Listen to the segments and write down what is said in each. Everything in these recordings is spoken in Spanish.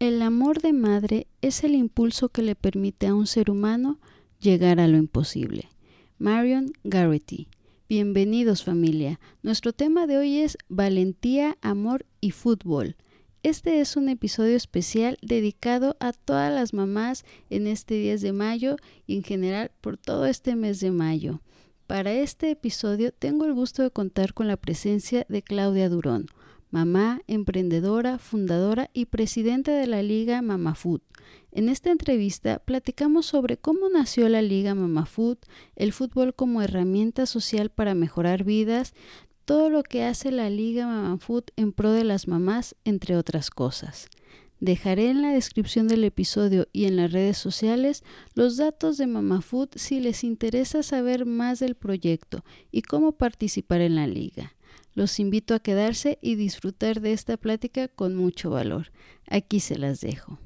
El amor de madre es el impulso que le permite a un ser humano llegar a lo imposible. Marion Garrity. Bienvenidos familia. Nuestro tema de hoy es valentía, amor y fútbol. Este es un episodio especial dedicado a todas las mamás en este 10 de mayo y en general por todo este mes de mayo. Para este episodio tengo el gusto de contar con la presencia de Claudia Durón, mamá, emprendedora, fundadora y presidenta de la Liga Mama Food. En esta entrevista platicamos sobre cómo nació la Liga Mama Food, el fútbol como herramienta social para mejorar vidas, todo lo que hace la Liga Mama Food en pro de las mamás, entre otras cosas. Dejaré en la descripción del episodio y en las redes sociales los datos de Mama Food si les interesa saber más del proyecto y cómo participar en la liga. Los invito a quedarse y disfrutar de esta plática con mucho valor. Aquí se las dejo.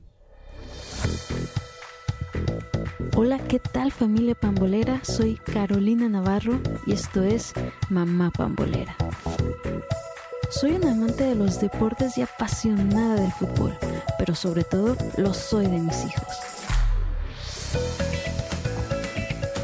Hola, ¿qué tal familia pambolera? Soy Carolina Navarro y esto es Mamá Pambolera. Soy una amante de los deportes y apasionada del fútbol, pero sobre todo lo soy de mis hijos.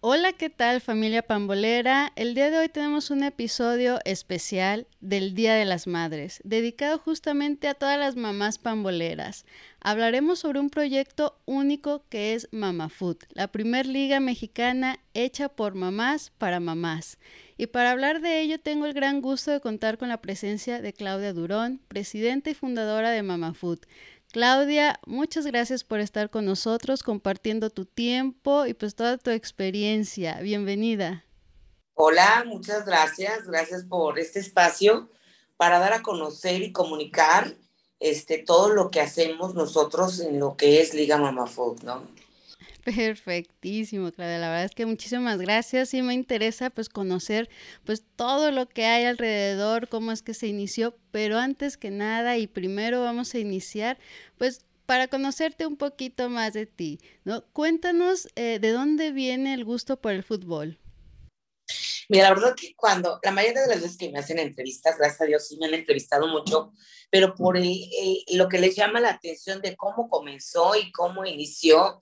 Hola, ¿qué tal familia pambolera? El día de hoy tenemos un episodio especial del Día de las Madres, dedicado justamente a todas las mamás pamboleras. Hablaremos sobre un proyecto único que es Mama Food, la primer liga mexicana hecha por mamás para mamás. Y para hablar de ello tengo el gran gusto de contar con la presencia de Claudia Durón, presidenta y fundadora de Mama Food. Claudia, muchas gracias por estar con nosotros, compartiendo tu tiempo y pues toda tu experiencia. Bienvenida. Hola, muchas gracias. Gracias por este espacio para dar a conocer y comunicar este, todo lo que hacemos nosotros en lo que es Liga Mama Food, ¿no? Perfectísimo, Claudia. La verdad es que muchísimas gracias. Sí me interesa pues conocer pues todo lo que hay alrededor, cómo es que se inició, pero antes que nada y primero vamos a iniciar pues para conocerte un poquito más de ti, ¿no? Cuéntanos eh, de dónde viene el gusto por el fútbol. Mira, la verdad que cuando, la mayoría de las veces que me hacen entrevistas, gracias a Dios sí me han entrevistado mucho, pero por lo que les llama la atención de cómo comenzó y cómo inició,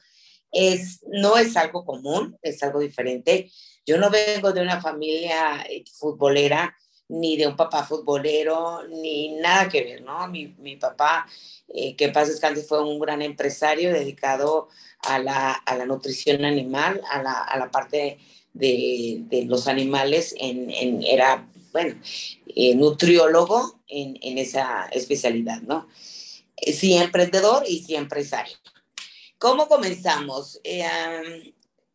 es, no es algo común, es algo diferente. Yo no vengo de una familia eh, futbolera, ni de un papá futbolero, ni nada que ver, ¿no? Mi, mi papá, eh, que paz fue un gran empresario dedicado a la, a la nutrición animal, a la, a la parte de, de, los animales, era, bueno, eh, nutriólogo en, en, esa especialidad, ¿no? Sí, emprendedor y sí empresario. ¿Cómo comenzamos? Eh,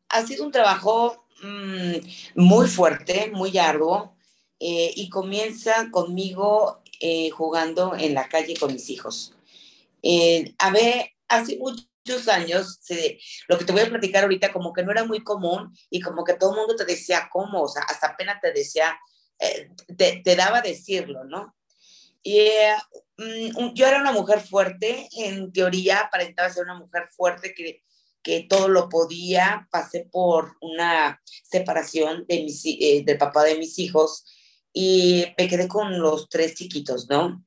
ha sido un trabajo mmm, muy fuerte, muy arduo, eh, y comienza conmigo eh, jugando en la calle con mis hijos. a ver, hace muchos años, se, lo que te voy a platicar ahorita, como que no era muy común y como que todo el mundo te decía cómo, o sea, hasta apenas te decía, te, te, daba decirlo, ¿no? Y Mm, yo era una mujer fuerte, en teoría aparentaba ser una mujer fuerte que, que todo lo podía, pasé por una separación de mis, eh, del papá de mis hijos y me quedé con los tres chiquitos, ¿no?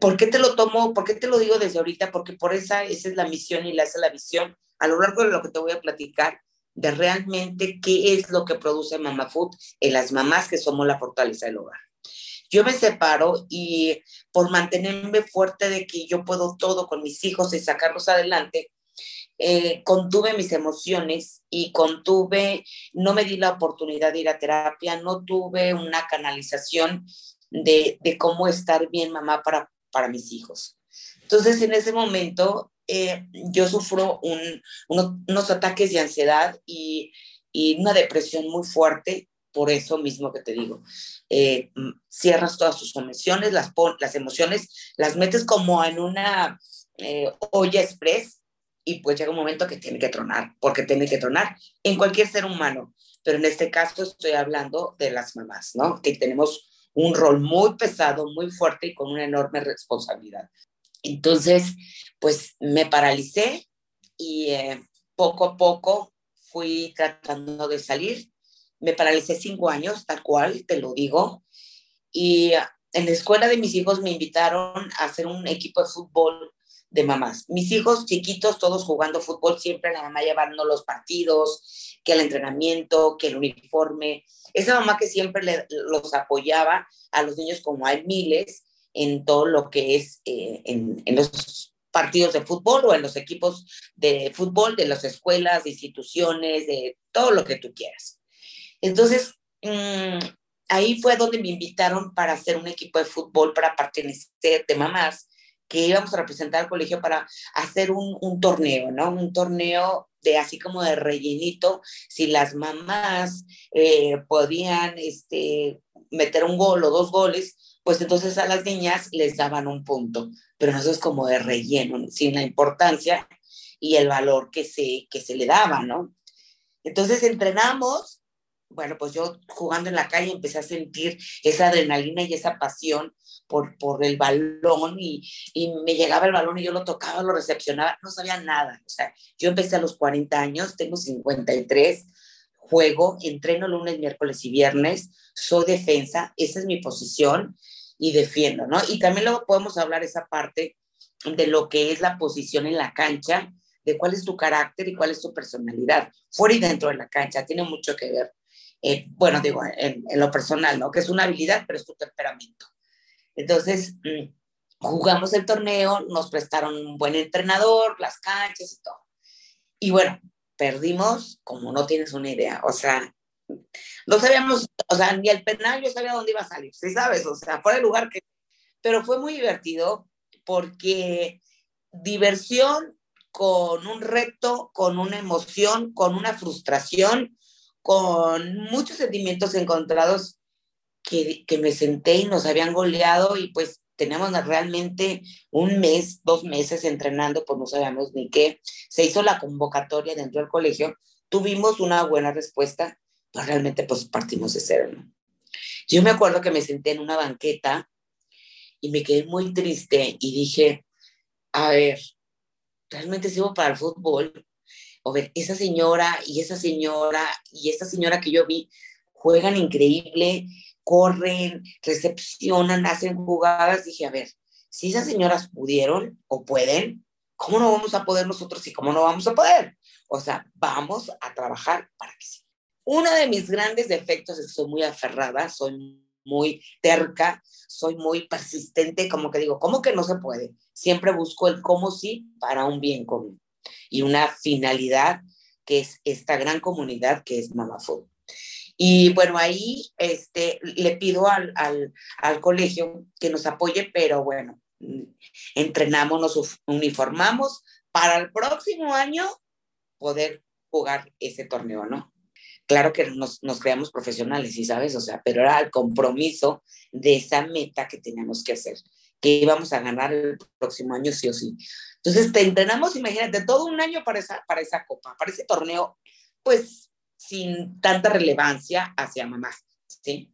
¿Por qué te lo tomo? ¿Por qué te lo digo desde ahorita? Porque por esa, esa es la misión y la, esa es la visión a lo largo de lo que te voy a platicar de realmente qué es lo que produce Mama Food en las mamás que somos la fortaleza del hogar. Yo me separo y por mantenerme fuerte de que yo puedo todo con mis hijos y sacarlos adelante, eh, contuve mis emociones y contuve, no me di la oportunidad de ir a terapia, no tuve una canalización de, de cómo estar bien mamá para, para mis hijos. Entonces, en ese momento, eh, yo sufro un, unos, unos, ataques de ansiedad y, y, una depresión muy fuerte por eso mismo que te digo. Eh, mm, cierras todas tus emociones, las, las emociones las metes como en una eh, olla express y pues llega un momento que tiene que tronar, porque tiene que tronar en cualquier ser humano, pero en este caso estoy hablando de las mamás, ¿no? Que tenemos un rol muy pesado, muy fuerte y con una enorme responsabilidad. Entonces, pues me paralicé y eh, poco a poco fui tratando de salir. Me paralicé cinco años, tal cual, te lo digo. Y en la escuela de mis hijos me invitaron a hacer un equipo de fútbol de mamás. Mis hijos chiquitos, todos jugando fútbol, siempre la mamá llevando los partidos, que el entrenamiento, que el uniforme. Esa mamá que siempre los apoyaba a los niños, como hay miles, en todo lo que es eh, en, en, los partidos de fútbol o en los equipos de fútbol de las escuelas, de instituciones, de todo lo que tú quieras. Entonces, mmm, ahí fue donde me invitaron para hacer un equipo de fútbol para pertenecer de mamás que íbamos a representar al colegio para hacer un, un, torneo, ¿no? Un torneo de así como de rellenito, si las mamás eh, podían este, meter un gol o dos goles, pues entonces a las niñas les daban un punto, pero eso es como de relleno, sin la importancia y el valor que se, que se le daba, ¿no? Entonces entrenamos bueno, pues yo jugando en la calle empecé a sentir esa adrenalina y esa pasión por, por el balón y, y, me llegaba el balón y yo lo tocaba, lo recepcionaba, no sabía nada. O sea, yo empecé a los 40 años, tengo 53, juego, entreno lunes, miércoles y viernes, soy defensa, esa es mi posición y defiendo, ¿no? Y también luego podemos hablar esa parte de lo que es la posición en la cancha, de cuál es tu carácter y cuál es tu personalidad, fuera y dentro de la cancha, tiene mucho que ver. Eh, bueno, digo, en, lo personal, ¿no? Que es una habilidad, pero es tu temperamento. Entonces, mm, jugamos el torneo, nos prestaron un buen entrenador, las canchas y todo. Y bueno, perdimos como no tienes una idea, o sea, no sabíamos, o sea, ni el penal yo sabía dónde iba a salir, ¿sí sabes? O sea, fuera el lugar que... Pero fue muy divertido porque diversión con un reto, con una emoción, con una frustración, con muchos sentimientos encontrados que, que, me senté y nos habían goleado y pues teníamos realmente un mes, dos meses entrenando, pues no sabíamos ni qué. Se hizo la convocatoria dentro del colegio, tuvimos una buena respuesta, pero realmente pues partimos de cero. Yo me acuerdo que me senté en una banqueta y me quedé muy triste y dije, a ver, realmente sirvo para el fútbol, o ver, esa señora y esa señora y esta señora que yo vi juegan increíble, corren, recepcionan, hacen jugadas. Dije, a ver, si esas señoras pudieron o pueden, ¿cómo no vamos a poder nosotros y cómo no vamos a poder? O sea, vamos a trabajar para que sí. Uno de mis grandes defectos es que soy muy aferrada, soy muy terca, soy muy persistente, como que digo, ¿cómo que no se puede? Siempre busco el cómo sí para un bien común y una finalidad que es esta gran comunidad que es Mama Food. Y bueno, ahí este, le pido al, al, colegio que nos apoye, pero bueno, entrenamos, nos uniformamos para el próximo año poder jugar ese torneo, ¿no? Claro que nos, nos creamos profesionales, ¿sí sabes? O sea, pero era el compromiso de esa meta que teníamos que hacer, que íbamos a ganar el próximo año sí o sí. Entonces te entrenamos, imagínate, todo un año para esa, para esa copa, para ese torneo, pues sin tanta relevancia hacia mamá, ¿sí?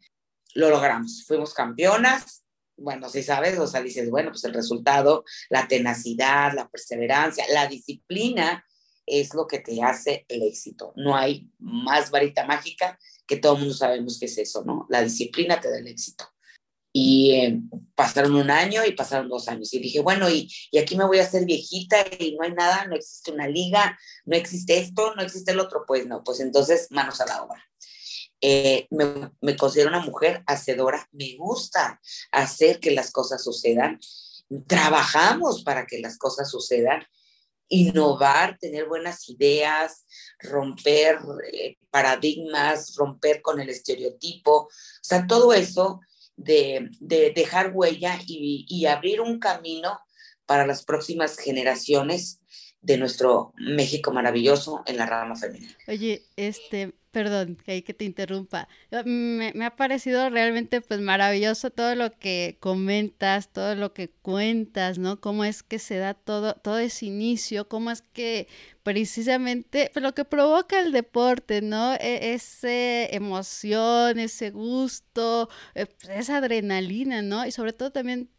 Lo logramos, fuimos campeonas, bueno, si sabes, o sea, dices, bueno, pues el resultado, la tenacidad, la perseverancia, la disciplina es lo que te hace el éxito. No hay más varita mágica que todo el mundo sabemos que es eso, ¿no? La disciplina te da el éxito. Y eh, pasaron un año y pasaron dos años. Y dije, bueno, y, y, aquí me voy a hacer viejita y no hay nada, no existe una liga, no existe esto, no existe el otro. Pues no, pues entonces manos a la obra. Eh, me, me, considero una mujer hacedora, me gusta hacer que las cosas sucedan. Trabajamos para que las cosas sucedan. Innovar, tener buenas ideas, romper eh, paradigmas, romper con el estereotipo. O sea, todo eso de, de dejar huella y, y, abrir un camino para las próximas generaciones de nuestro México maravilloso en la rama femenina. Oye, este, perdón, que hay que te interrumpa. Me, me, ha parecido realmente pues maravilloso todo lo que comentas, todo lo que cuentas, ¿no? Cómo es que se da todo, todo ese inicio, cómo es que precisamente pues, lo que provoca el deporte, ¿no? E, esa emoción, ese gusto, eh, pues, esa adrenalina, ¿no? Y sobre todo también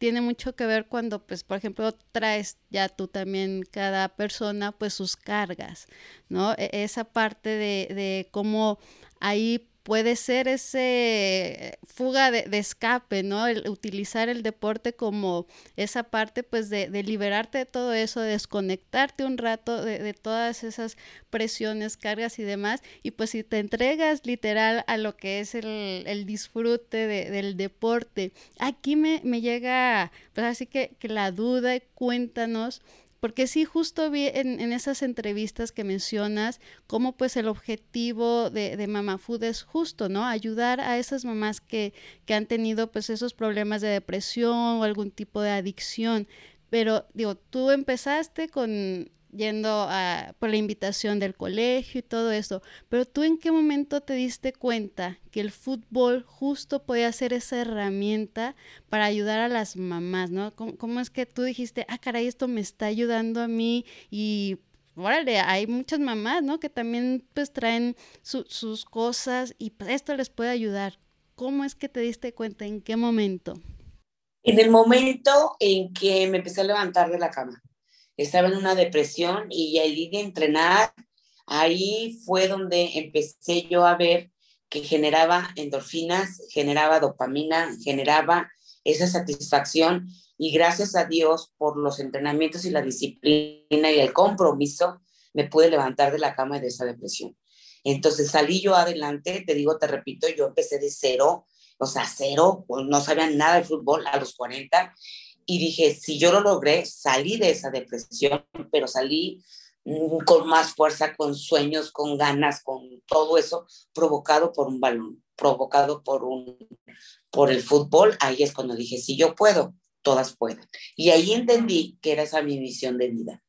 tiene mucho que ver cuando, pues, por ejemplo, traes ya tú también cada persona, pues, sus cargas, ¿no? E, esa parte de, de cómo ahí puede ser ese fuga de, escape, ¿no? El utilizar el deporte como esa parte, pues, de, liberarte de todo eso, de desconectarte un rato de, todas esas presiones, cargas y demás. Y pues si te entregas literal a lo que es el, disfrute del deporte, aquí me, me llega, pues así que, que la duda, cuéntanos porque sí, justo vi en, esas entrevistas que mencionas cómo pues el objetivo de, de Mama Food es justo, ¿no? Ayudar a esas mamás que, que han tenido pues esos problemas de depresión o algún tipo de adicción. Pero digo, tú empezaste con yendo a, por la invitación del colegio y todo eso, pero tú en qué momento te diste cuenta que el fútbol justo podía ser esa herramienta para ayudar a las mamás, ¿no? ¿Cómo, es que tú dijiste, ah, caray, esto me está ayudando a mí y órale, hay muchas mamás, ¿no? Que también pues traen sus cosas y pues, esto les puede ayudar. ¿Cómo es que te diste cuenta? ¿En qué momento? En el momento en que me empecé a levantar de la cama estaba en una depresión y ahí de entrenar, ahí fue donde empecé yo a ver que generaba endorfinas, generaba dopamina, generaba esa satisfacción y gracias a Dios por los entrenamientos y la disciplina y el compromiso, me pude levantar de la cama de esa depresión. Entonces salí yo adelante, te digo, te repito, yo empecé de cero, o sea, cero, pues no sabía nada de fútbol a los 40 y dije, si yo lo logré, salí de esa depresión, pero salí mm, con más fuerza, con sueños, con ganas, con todo eso provocado por un balón, provocado por un por el fútbol, ahí es cuando dije, si yo puedo, todas pueden. Y ahí entendí que era esa mi misión de vida.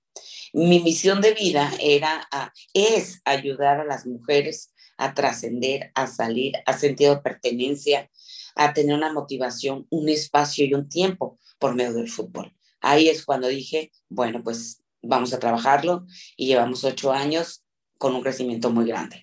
Mi misión de vida era es ayudar a las mujeres a trascender, a salir, a sentido de pertenencia, a tener una motivación, un espacio y un tiempo por medio del fútbol. Ahí es cuando dije, bueno, pues vamos a trabajarlo y llevamos ocho años con un crecimiento muy grande.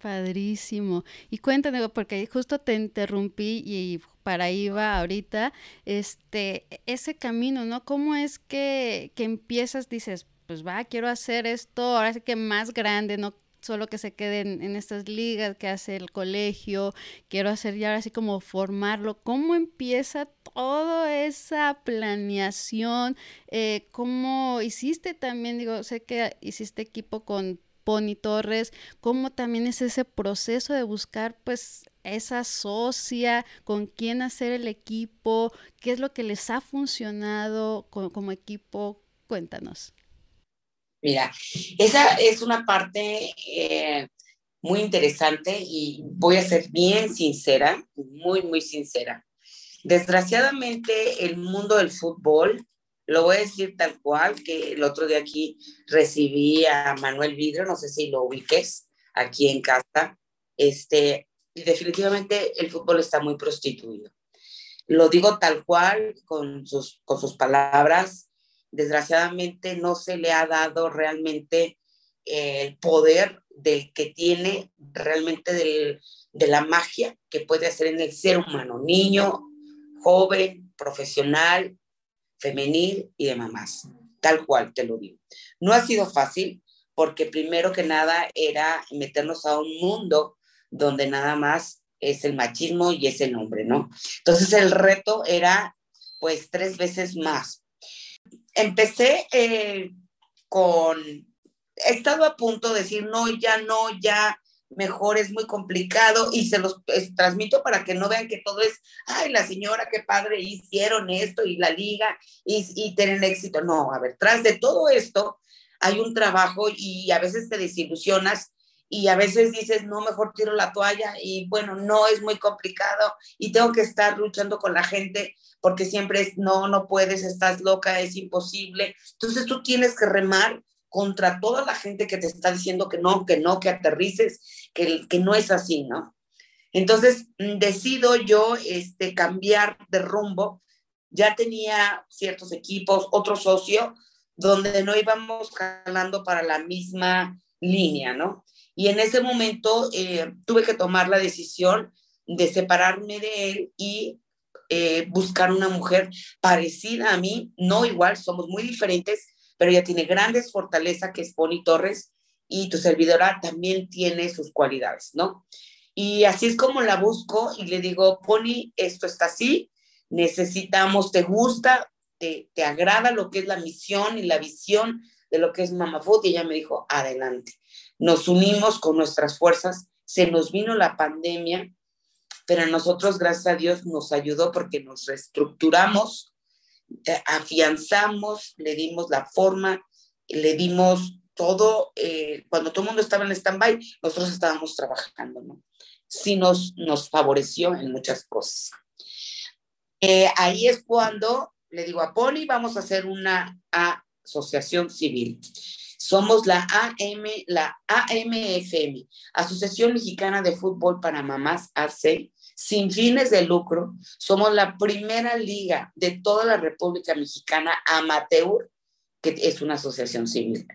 Padrísimo. Y cuéntame, porque justo te interrumpí y para va ahorita, este, ese camino, ¿no? ¿Cómo es que, que empiezas, dices, pues va, quiero hacer esto, ahora sí que más grande, ¿no? Solo que se queden en estas ligas que hace el colegio, quiero hacer ya así como formarlo. ¿Cómo empieza toda esa planeación? Eh, ¿Cómo hiciste también? Digo, sé que hiciste equipo con Pony Torres, ¿cómo también es ese proceso de buscar pues esa socia, con quién hacer el equipo, qué es lo que les ha funcionado como equipo? Cuéntanos. Mira, esa es una parte eh, muy interesante y voy a ser bien sincera, muy, muy sincera. Desgraciadamente, el mundo del fútbol, lo voy a decir tal cual, que el otro día aquí recibí a Manuel Vidro, no sé si lo ubiques, aquí en casa, este, y definitivamente el fútbol está muy prostituido. Lo digo tal cual, con sus, con sus palabras, desgraciadamente no se le ha dado realmente eh, el poder del que tiene realmente de la magia que puede hacer en el ser humano, niño, joven, profesional, femenil y de mamás, tal cual te lo digo. No ha sido fácil porque primero que nada era meternos a un mundo donde nada más es el machismo y es el hombre, ¿no? Entonces el reto era pues tres veces más, empecé eh, con, he estado a punto de decir, no, ya no, ya mejor es muy complicado y se los transmito para que no vean que todo es, ay, la señora, qué padre, hicieron esto y la liga y, y tienen éxito. No, a ver, tras de todo esto hay un trabajo y a veces te desilusionas y a veces dices, no, mejor tiro la toalla y bueno, no es muy complicado y tengo que estar luchando con la gente porque siempre es, no, no puedes, estás loca, es imposible. Entonces tú tienes que remar contra toda la gente que te está diciendo que no, que no, que aterrices, que, que no es así, ¿no? Entonces mm, decido yo este, cambiar de rumbo. Ya tenía ciertos equipos, otro socio, donde no íbamos jalando para la misma línea, ¿no? Y en ese momento eh, tuve que tomar la decisión de separarme de él y eh, buscar una mujer parecida a mí, no igual, somos muy diferentes, pero ella tiene grandes fortalezas, que es Pony Torres, y tu servidora también tiene sus cualidades, ¿no? Y así es como la busco y le digo, Pony, esto está así, necesitamos, te gusta, te, te agrada lo que es la misión y la visión de lo que es Mama Food, y ella me dijo, adelante nos unimos con nuestras fuerzas, se nos vino la pandemia, pero a nosotros, gracias a Dios, nos ayudó porque nos reestructuramos, eh, afianzamos, le dimos la forma, le dimos todo, eh, cuando todo el mundo estaba en stand-by, nosotros estábamos trabajando, ¿no? Sí nos, nos favoreció en muchas cosas. Eh, ahí es cuando le digo a Poli, vamos a hacer una asociación civil. Somos la AM, la AMFM, Asociación Mexicana de Fútbol para Mamás AC, sin fines de lucro. Somos la primera liga de toda la República Mexicana amateur, que es una asociación civil.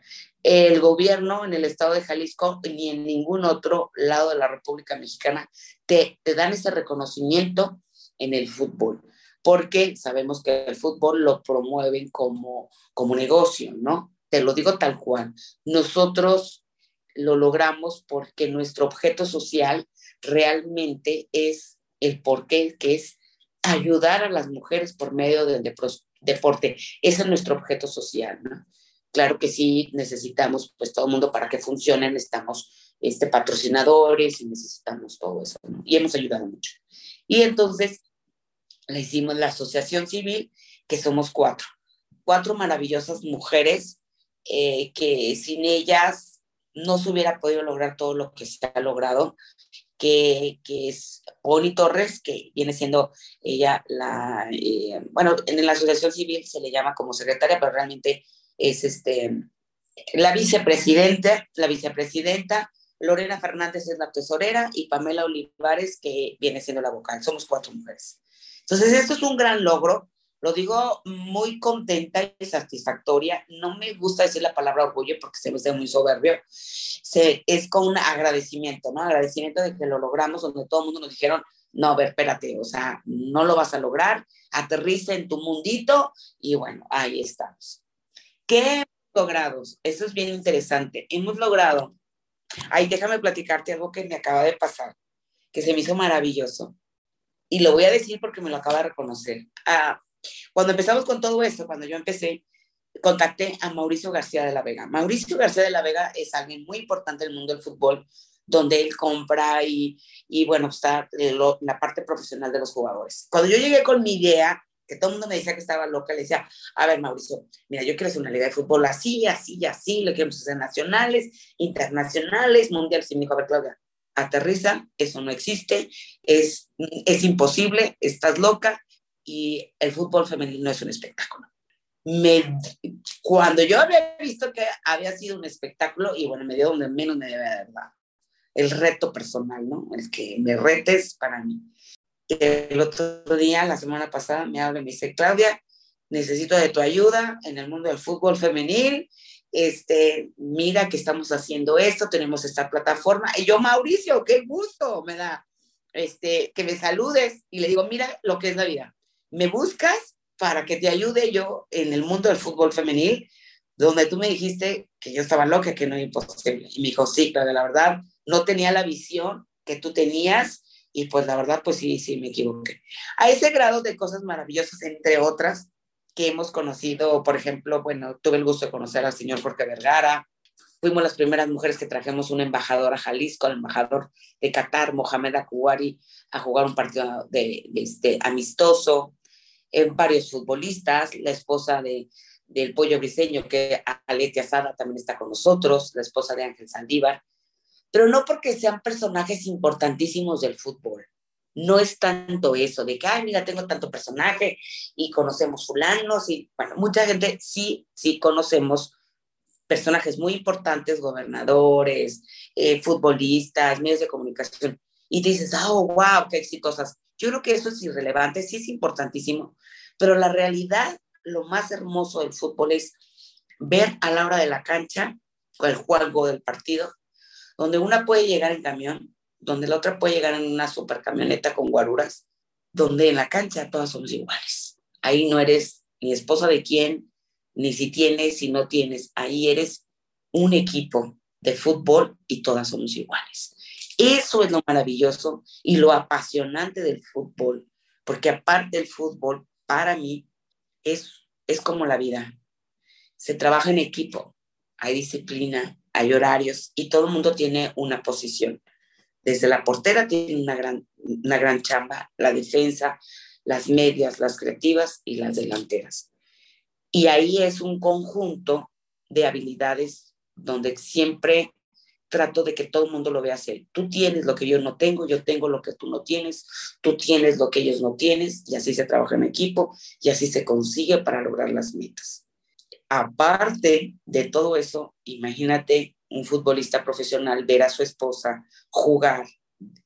El gobierno en el estado de Jalisco ni en ningún otro lado de la República Mexicana te, te dan ese reconocimiento en el fútbol porque sabemos que el fútbol lo promueven como, como negocio, ¿no? Te lo digo tal cual, nosotros lo logramos porque nuestro objeto social realmente es el porqué, que es ayudar a las mujeres por medio del deporte. Ese es nuestro objeto social, ¿no? Claro que sí, necesitamos pues todo el mundo para que funcione, necesitamos este, patrocinadores y necesitamos todo eso, ¿no? Y hemos ayudado mucho. Y entonces le hicimos la asociación civil, que somos cuatro, cuatro maravillosas mujeres eh, que sin ellas no se hubiera podido lograr todo lo que se ha logrado, que, que es Pony Torres, que viene siendo ella la, eh, bueno, en la asociación civil se le llama como secretaria, pero realmente es este, la vicepresidenta, la vicepresidenta, Lorena Fernández es la tesorera y Pamela Olivares, que viene siendo la vocal. Somos cuatro mujeres. Entonces, esto es un gran logro lo digo muy contenta y satisfactoria. No me gusta decir la palabra orgullo porque se me hace muy soberbio. Se, es con un agradecimiento, ¿no? Agradecimiento de que lo logramos, donde todo el mundo nos dijeron, no, a ver, espérate, o sea, no lo vas a lograr, aterriza en tu mundito y bueno, ahí estamos. ¿Qué hemos logrado? Eso es bien interesante. Hemos logrado, ahí déjame platicarte algo que me acaba de pasar, que se me hizo maravilloso. Y lo voy a decir porque me lo acaba de reconocer. Ah, cuando empezamos con todo esto, cuando yo empecé, contacté a Mauricio García de la Vega. Mauricio García de la Vega es alguien muy importante en el mundo del fútbol, donde él compra y, y bueno, está la parte profesional de los jugadores. Cuando yo llegué con mi idea, que todo el mundo me decía que estaba loca, le decía, a ver, Mauricio, mira, yo quiero hacer una liga de fútbol así, así, así, le queremos hacer nacionales, internacionales, mundiales. Y me dijo, a ver, Claudia, aterriza, eso no existe, es, es imposible, estás loca, y el fútbol femenino es un espectáculo. Me, cuando yo había visto que había sido un espectáculo, y bueno, me dio donde menos me debe de dar, el reto personal, ¿no? El que me retes para mí. El otro día, la semana pasada, me habla y me dice, Claudia, necesito de tu ayuda en el mundo del fútbol femenil. Este, mira que estamos haciendo esto, tenemos esta plataforma. Y yo, Mauricio, qué gusto me da este, que me saludes. Y le digo, mira lo que es la vida me buscas para que te ayude yo en el mundo del fútbol femenil, donde tú me dijiste que yo estaba loca, que no era imposible. Y me dijo, sí, claro, la verdad, no tenía la visión que tú tenías y pues la verdad, pues sí, sí, me equivoqué. A ese grado de cosas maravillosas, entre otras, que hemos conocido, por ejemplo, bueno, tuve el gusto de conocer al señor Jorge Vergara, fuimos las primeras mujeres que trajimos un embajador a Jalisco, al embajador de Qatar, Mohamed Akuari, a jugar un partido de, este, amistoso varios futbolistas, la esposa de, del Pollo Briseño, que Aletia Sada también está con nosotros, la esposa de Ángel Saldívar. pero no porque sean personajes importantísimos del fútbol. No es tanto eso de que, ay, mira, tengo tanto personaje y conocemos fulanos y, bueno, mucha gente sí, sí conocemos personajes muy importantes, gobernadores, eh, futbolistas, medios de comunicación, y dices, oh, wow, qué exitosas. Yo creo que eso es irrelevante, sí es importantísimo, pero la realidad, lo más hermoso del fútbol es ver a la hora de la cancha, el juego del partido, donde una puede llegar en camión, donde la otra puede llegar en una super camioneta con guaruras, donde en la cancha todas somos iguales. Ahí no eres ni esposa de quién, ni si tienes, si no tienes. Ahí eres un equipo de fútbol y todas somos iguales. Eso es lo maravilloso y lo apasionante del fútbol, porque aparte del fútbol, para mí, es, es como la vida. Se trabaja en equipo, hay disciplina, hay horarios y todo el mundo tiene una posición. Desde la portera tiene una gran, una gran chamba, la defensa, las medias, las creativas y las delanteras. Y ahí es un conjunto de habilidades donde siempre trato de que todo el mundo lo vea así. Tú tienes lo que yo no tengo, yo tengo lo que tú no tienes, tú tienes lo que ellos no tienes, y así se trabaja en equipo y así se consigue para lograr las metas. Aparte de todo eso, imagínate un futbolista profesional ver a su esposa jugar,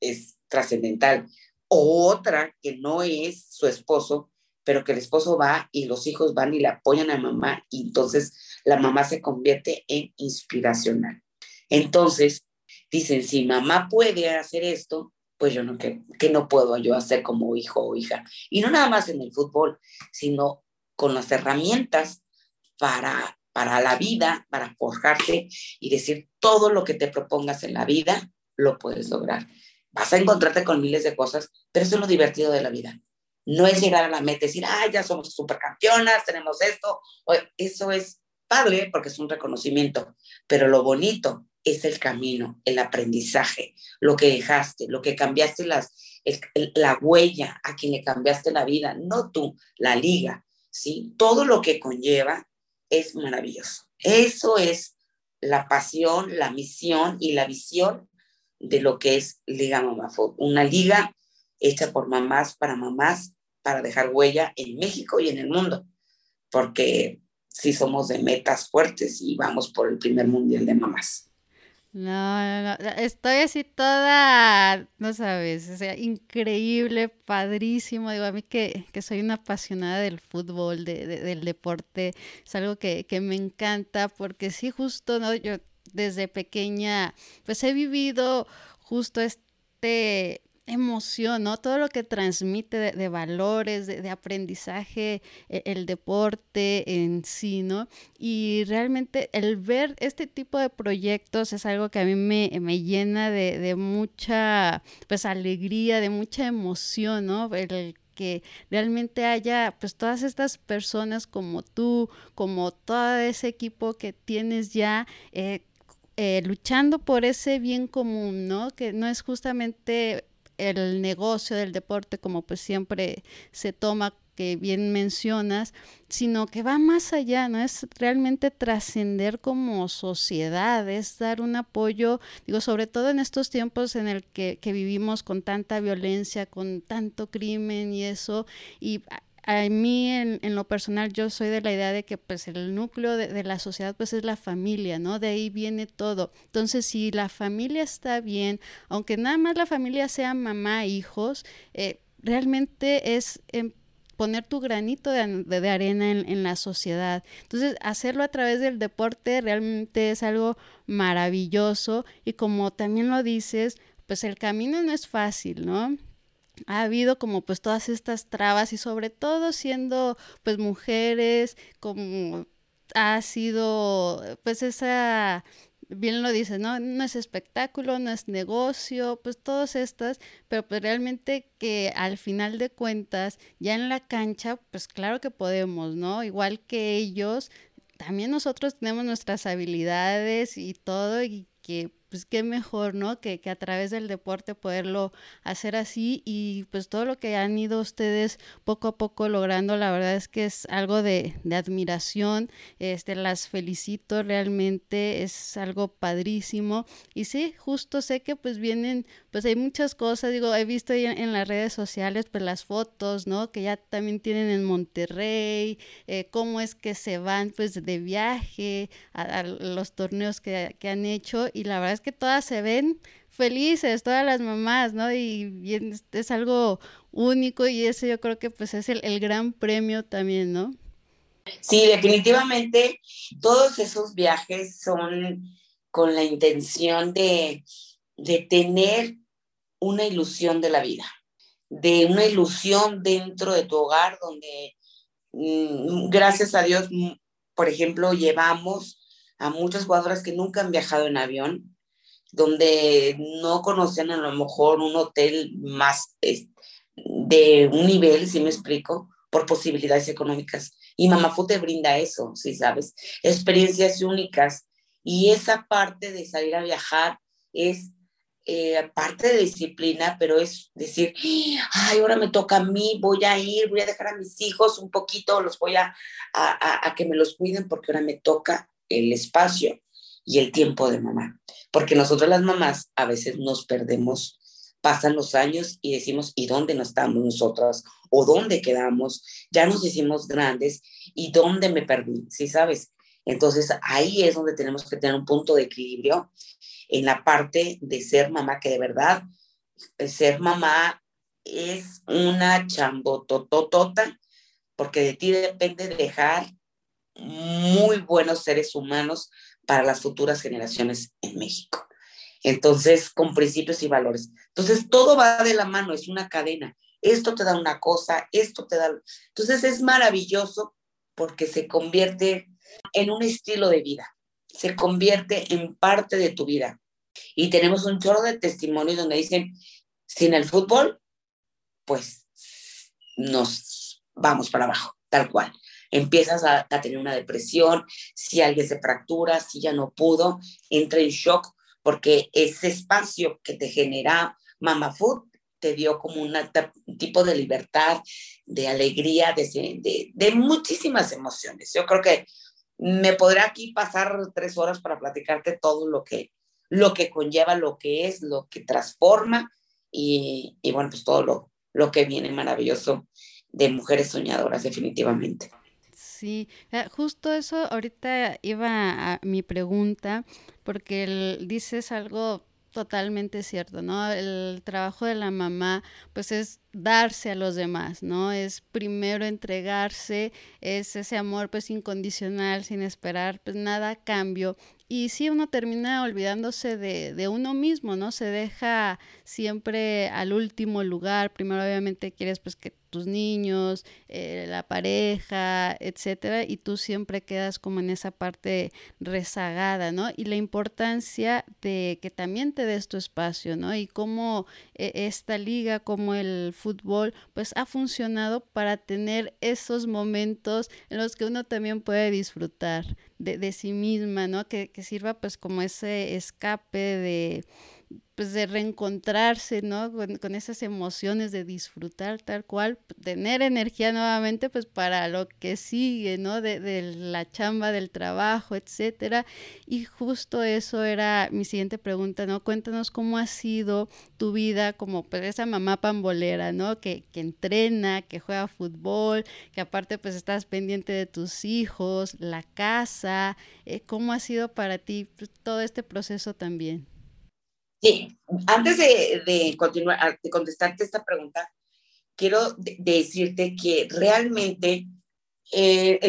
es trascendental. O otra que no es su esposo, pero que el esposo va y los hijos van y le apoyan a mamá y entonces la mamá se convierte en inspiracional. Entonces, dicen, si mamá puede hacer esto, pues yo no, que, que no puedo yo hacer como hijo o hija. Y no nada más en el fútbol, sino con las herramientas para, para la vida, para forjarte y decir todo lo que te propongas en la vida, lo puedes lograr. Vas a encontrarte con miles de cosas, pero eso es lo divertido de la vida. No es llegar a la meta y decir, ah, ya somos supercampeonas, tenemos esto. Eso es padre porque es un reconocimiento, pero lo bonito es el camino, el aprendizaje, lo que dejaste, lo que cambiaste la huella a quien le cambiaste la vida, no tú, la liga, ¿sí? Todo lo que conlleva es maravilloso. Eso es la pasión, la misión y la visión de lo que es Liga Mamá Una liga hecha por mamás para mamás para dejar huella en México y en el mundo, porque sí somos de metas fuertes y vamos por el primer mundial de mamás. No, no, no, estoy así toda, no sabes, o sea, increíble, padrísimo. Digo, a mí que, que soy una apasionada del fútbol, de, del deporte, es algo que, que me encanta porque sí, justo, ¿no? Yo desde pequeña, pues he vivido justo este emoción, ¿no? Todo lo que transmite de, valores, de, aprendizaje, e, el, deporte en sí, ¿no? Y realmente el ver este tipo de proyectos es algo que a mí me, llena de, mucha, pues, alegría, de mucha emoción, ¿no? El que realmente haya pues todas estas personas como tú, como todo ese equipo que tienes ya, eh, eh, luchando por ese bien común, ¿no? Que no es justamente el negocio del deporte como pues siempre se toma que bien mencionas, sino que va más allá, ¿no? Es realmente trascender como sociedad, es dar un apoyo, digo, sobre todo en estos tiempos en el que, que vivimos con tanta violencia, con tanto crimen y eso, y a mí en, lo personal yo soy de la idea de que pues el núcleo de, la sociedad pues es la familia, ¿no? De ahí viene todo. Entonces si la familia está bien, aunque nada más la familia sea mamá, hijos, eh, realmente es... Em, poner tu granito de, de, arena en, en, la sociedad. Entonces, hacerlo a través del deporte realmente es algo maravilloso y como también lo dices, pues el camino no es fácil, ¿no? Ha habido como pues todas estas trabas y sobre todo siendo pues mujeres, como ha sido pues esa bien lo dices, ¿no? No es espectáculo, no es negocio, pues todas estas, pero pues realmente que al final de cuentas, ya en la cancha, pues claro que podemos, ¿no? Igual que ellos, también nosotros tenemos nuestras habilidades y todo, y que pues qué mejor, ¿no? Que, que, a través del deporte poderlo hacer así y pues todo lo que han ido ustedes poco a poco logrando, la verdad es que es algo de, de admiración, este, las felicito realmente, es algo padrísimo y sí, justo sé que pues vienen, pues hay muchas cosas, digo, he visto ahí en, las redes sociales pues las fotos, ¿no? Que ya también tienen en Monterrey, eh, cómo es que se van pues de viaje a, los torneos que, que han hecho y la verdad es que todas se ven felices, todas las mamás, ¿no? Y, es, algo único y eso yo creo que pues es el, gran premio también, ¿no? Sí, definitivamente todos esos viajes son con la intención de, de tener una ilusión de la vida, de una ilusión dentro de tu hogar donde, mm, gracias a Dios, mm, por ejemplo, llevamos a muchas jugadoras que nunca han viajado en avión, donde no conocen a lo mejor un hotel más de un nivel, si me explico, por posibilidades económicas. Y Mamá Fu te brinda eso, si sabes, experiencias únicas. Y esa parte de salir a viajar es eh, parte de disciplina, pero es decir, ay, ahora me toca a mí, voy a ir, voy a dejar a mis hijos un poquito, los voy a, a, a que me los cuiden porque ahora me toca el espacio y el tiempo de mamá. Porque nosotros las mamás a veces nos perdemos, pasan los años y decimos, ¿y dónde no estamos nosotras? ¿O dónde quedamos? Ya nos hicimos grandes y dónde me perdí, ¿sí sabes? Entonces ahí es donde tenemos que tener un punto de equilibrio en la parte de ser mamá, que de verdad ser mamá es una chambotototota, porque de ti depende dejar muy buenos seres humanos para las futuras generaciones en México. Entonces, con principios y valores. Entonces, todo va de la mano, es una cadena. Esto te da una cosa, esto te da... Entonces, es maravilloso porque se convierte en un estilo de vida, se convierte en parte de tu vida. Y tenemos un chorro de testimonios donde dicen, sin el fútbol, pues nos vamos para abajo, tal cual empiezas a, tener una depresión, si alguien se fractura, si ya no pudo, entra en shock porque ese espacio que te genera Mama Food te dio como un tipo de libertad, de alegría, de, muchísimas emociones. Yo creo que me podré aquí pasar tres horas para platicarte todo lo que, lo que conlleva, lo que es, lo que transforma y, y bueno, pues todo lo, lo que viene maravilloso de mujeres soñadoras, definitivamente. Sí, eh, justo eso ahorita iba a mi pregunta, porque dices algo totalmente cierto, ¿no? El trabajo de la mamá, pues es darse a los demás, ¿no? Es primero entregarse, es ese amor pues incondicional, sin esperar pues nada a cambio. Y sí, uno termina olvidándose de, de uno mismo, ¿no? Se deja siempre al último lugar. Primero obviamente quieres pues que tus niños, eh, la pareja, etcétera, y tú siempre quedas como en esa parte rezagada, ¿no? Y la importancia de que también te des tu espacio, ¿no? Y cómo eh, esta liga, como el fútbol, pues ha funcionado para tener esos momentos en los que uno también puede disfrutar de, de sí misma, ¿no? Que, que sirva pues como ese escape de pues de reencontrarse, ¿no? Con, esas emociones de disfrutar tal cual, tener energía nuevamente, pues para lo que sigue, ¿no? De, de, la chamba, del trabajo, etcétera. Y justo eso era mi siguiente pregunta, ¿no? Cuéntanos cómo ha sido tu vida como pues esa mamá pambolera, ¿no? Que, que entrena, que juega fútbol, que aparte pues estás pendiente de tus hijos, la casa, eh, ¿cómo ha sido para ti pues, todo este proceso también? Sí, antes de, continuar, de contestarte esta pregunta, quiero decirte que realmente eh,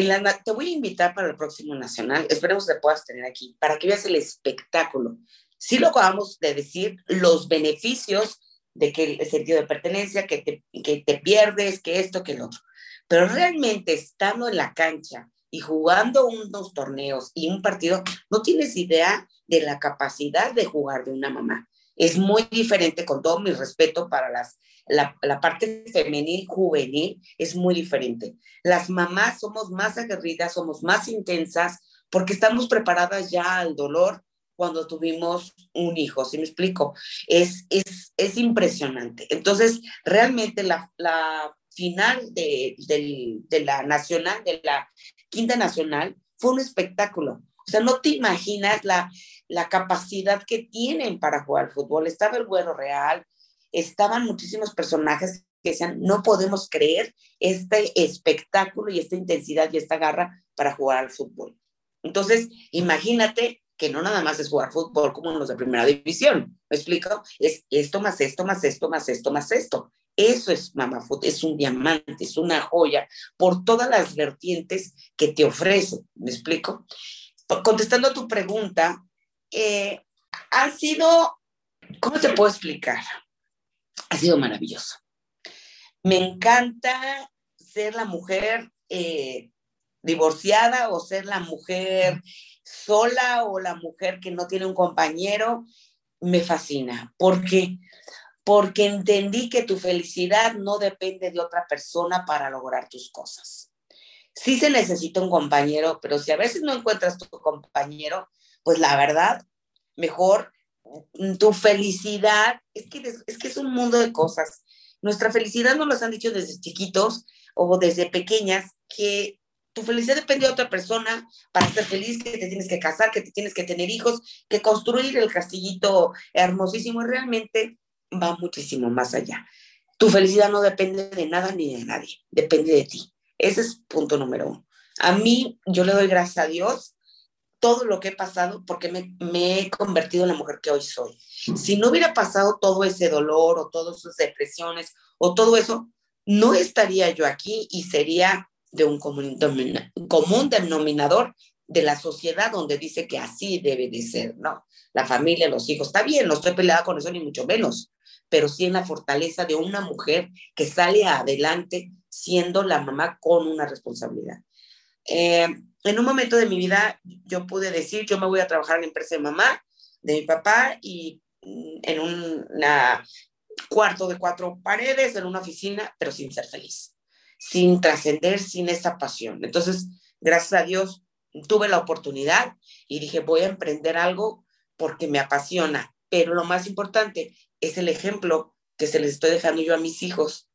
te voy a invitar para el próximo nacional, esperemos que puedas tener aquí, para que veas el espectáculo. Sí lo acabamos de decir, los beneficios de que el sentido de pertenencia, que te, que te pierdes, que esto, que el otro. Pero realmente estando en la cancha y jugando unos torneos y un partido, no tienes idea de la capacidad de jugar de una mamá. Es muy diferente, con todo mi respeto para las, la, la parte femenil, juvenil, es muy diferente. Las mamás somos más aguerridas, somos más intensas, porque estamos preparadas ya al dolor cuando tuvimos un hijo, ¿sí me explico? Es, es, es impresionante. Entonces, realmente la, la final de, de, la nacional, de la quinta nacional, fue un espectáculo. O sea, no te imaginas la, la capacidad que tienen para jugar fútbol. Estaba el Güero Real, estaban muchísimos personajes que decían, no podemos creer este espectáculo y esta intensidad y esta garra para jugar al fútbol. Entonces, imagínate que no nada más es jugar fútbol como los de primera división, ¿me explico? Es esto más esto, más esto, más esto, más esto. Eso es Mama es un diamante, es una joya por todas las vertientes que te ofrece, ¿me explico? Contestando a tu pregunta, eh, ha sido, ¿cómo te puedo explicar? Ha sido maravilloso. Me encanta ser la mujer eh, divorciada o ser la mujer sola o la mujer que no tiene un compañero. Me fascina. ¿Por qué? Porque entendí que tu felicidad no depende de otra persona para lograr tus cosas. Sí se necesita un compañero, pero si a veces no encuentras tu compañero, pues la verdad, mejor tu felicidad, es que es, un mundo de cosas. Nuestra felicidad nos lo han dicho desde chiquitos o desde pequeñas, que tu felicidad depende de otra persona para ser feliz, que te tienes que casar, que te tienes que tener hijos, que construir el castillito hermosísimo, y realmente va muchísimo más allá. Tu felicidad no depende de nada ni de nadie, depende de ti. Ese es punto número uno. A mí, yo le doy gracias a Dios todo lo que he pasado porque me, he convertido en la mujer que hoy soy. Si no hubiera pasado todo ese dolor o todas esas depresiones o todo eso, no estaría yo aquí y sería de un común, común denominador de la sociedad donde dice que así debe de ser, ¿no? La familia, los hijos, está bien, no estoy peleada con eso ni mucho menos, pero sí en la fortaleza de una mujer que sale adelante siendo la mamá con una responsabilidad. Eh, en un momento de mi vida yo pude decir, yo me voy a trabajar en la empresa de mamá, de mi papá, y mm, en un cuarto de cuatro paredes, en una oficina, pero sin ser feliz, sin trascender, sin esa pasión. Entonces, gracias a Dios, tuve la oportunidad y dije, voy a emprender algo porque me apasiona, pero lo más importante es el ejemplo que se les estoy dejando yo a mis hijos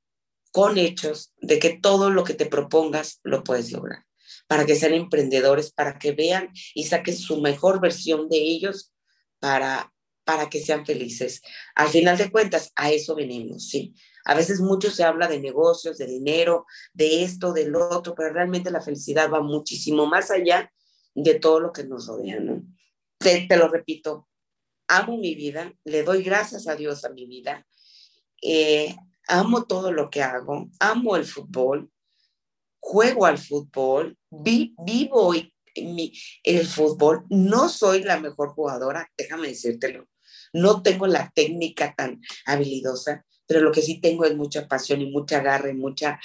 con hechos de que todo lo que te propongas lo puedes lograr para que sean emprendedores, para que vean y saquen su mejor versión de ellos para, para que sean felices. Al final de cuentas, a eso venimos, ¿sí? A veces mucho se habla de negocios, de dinero, de esto, del otro, pero realmente la felicidad va muchísimo más allá de todo lo que nos rodea, ¿no? Te, te lo repito, amo mi vida, le doy gracias a Dios a mi vida, eh, amo todo lo que hago, amo el fútbol, juego al fútbol, vivo el fútbol, no soy la mejor jugadora, déjame decírtelo, no tengo la técnica tan habilidosa, pero lo que sí tengo es mucha pasión y mucha garra y mucha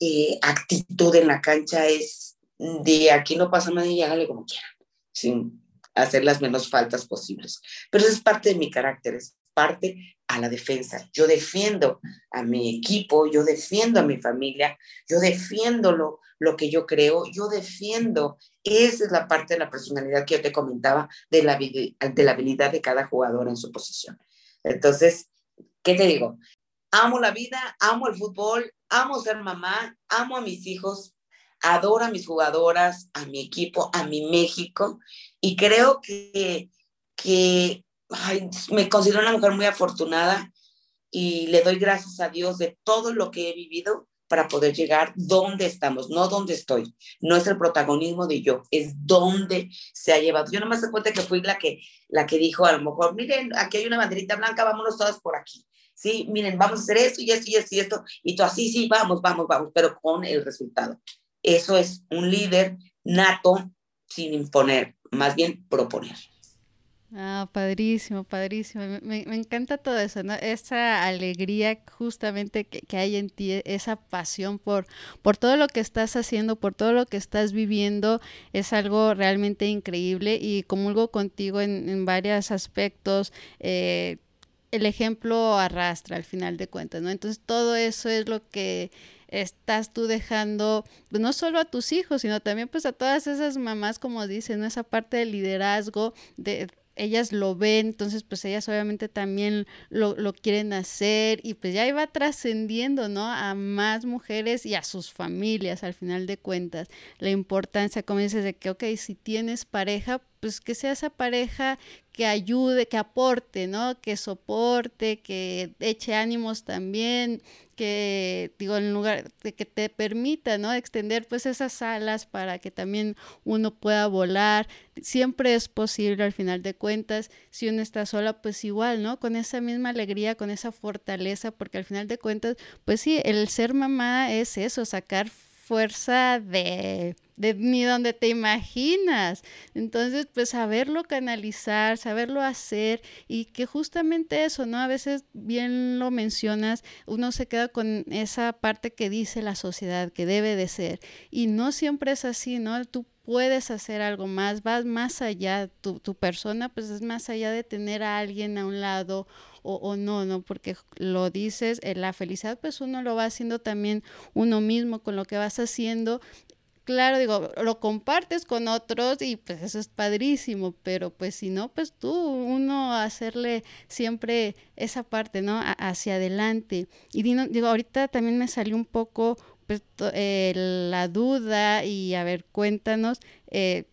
eh, actitud en la cancha, es de aquí no pasa nada y hágale como quiera, sin hacer las menos faltas posibles. Pero eso es parte de mi carácter, es parte a la defensa. Yo defiendo a mi equipo, yo defiendo a mi familia, yo defiendo lo, lo que yo creo, yo defiendo. Esa es la parte de la personalidad que yo te comentaba de la, de la habilidad de cada jugador en su posición. Entonces, ¿qué te digo? Amo la vida, amo el fútbol, amo ser mamá, amo a mis hijos, adoro a mis jugadoras, a mi equipo, a mi México y creo que, que me considero una mujer muy afortunada y le doy gracias a Dios de todo lo que he vivido para poder llegar donde estamos, no donde estoy. No es el protagonismo de yo, es donde se ha llevado. Yo no me cuenta que fui la que, la que dijo a lo mejor, miren, aquí hay una banderita blanca, vámonos todas por aquí. Sí, miren, vamos a hacer esto y esto y esto y esto. Y tú así, sí, vamos, vamos, vamos, pero con el resultado. Eso es un líder nato sin imponer, más bien proponer. Ah, padrísimo, padrísimo. Me, encanta todo eso, ¿no? Esa alegría justamente que, hay en ti, esa pasión por, por todo lo que estás haciendo, por todo lo que estás viviendo, es algo realmente increíble y comulgo contigo en, en varios aspectos. Eh, el ejemplo arrastra al final de cuentas, ¿no? Entonces todo eso es lo que estás tú dejando pues, no solo a tus hijos, sino también pues a todas esas mamás, como dicen, esa parte del liderazgo, de ellas lo ven, entonces pues ellas obviamente también lo, lo quieren hacer y pues ya iba trascendiendo, ¿no? A más mujeres y a sus familias al final de cuentas. La importancia, como dices, de que, ok, si tienes pareja, pues que sea esa pareja que ayude, que aporte, ¿no? Que soporte, que eche ánimos también, que, digo, en lugar de que te permita, ¿no? Extender pues esas alas para que también uno pueda volar. Siempre es posible al final de cuentas, si uno está sola, pues igual, ¿no? Con esa misma alegría, con esa fortaleza, porque al final de cuentas, pues sí, el ser mamá es eso, sacar fuerza de, de ni donde te imaginas. Entonces, pues saberlo canalizar, saberlo hacer y que justamente eso, ¿no? A veces bien lo mencionas, uno se queda con esa parte que dice la sociedad que debe de ser y no siempre es así, ¿no? Tú puedes hacer algo más, vas más allá, tu, tu persona pues es más allá de tener a alguien a un lado o, no, ¿no? Porque lo dices, eh, la felicidad pues uno lo va haciendo también uno mismo con lo que vas haciendo. Claro, digo, lo compartes con otros y pues eso es padrísimo, pero pues si no, pues tú, uno hacerle siempre esa parte, ¿no? hacia adelante. Y digo, ahorita también me salió un poco pues, eh, la duda y a ver, cuéntanos. Eh,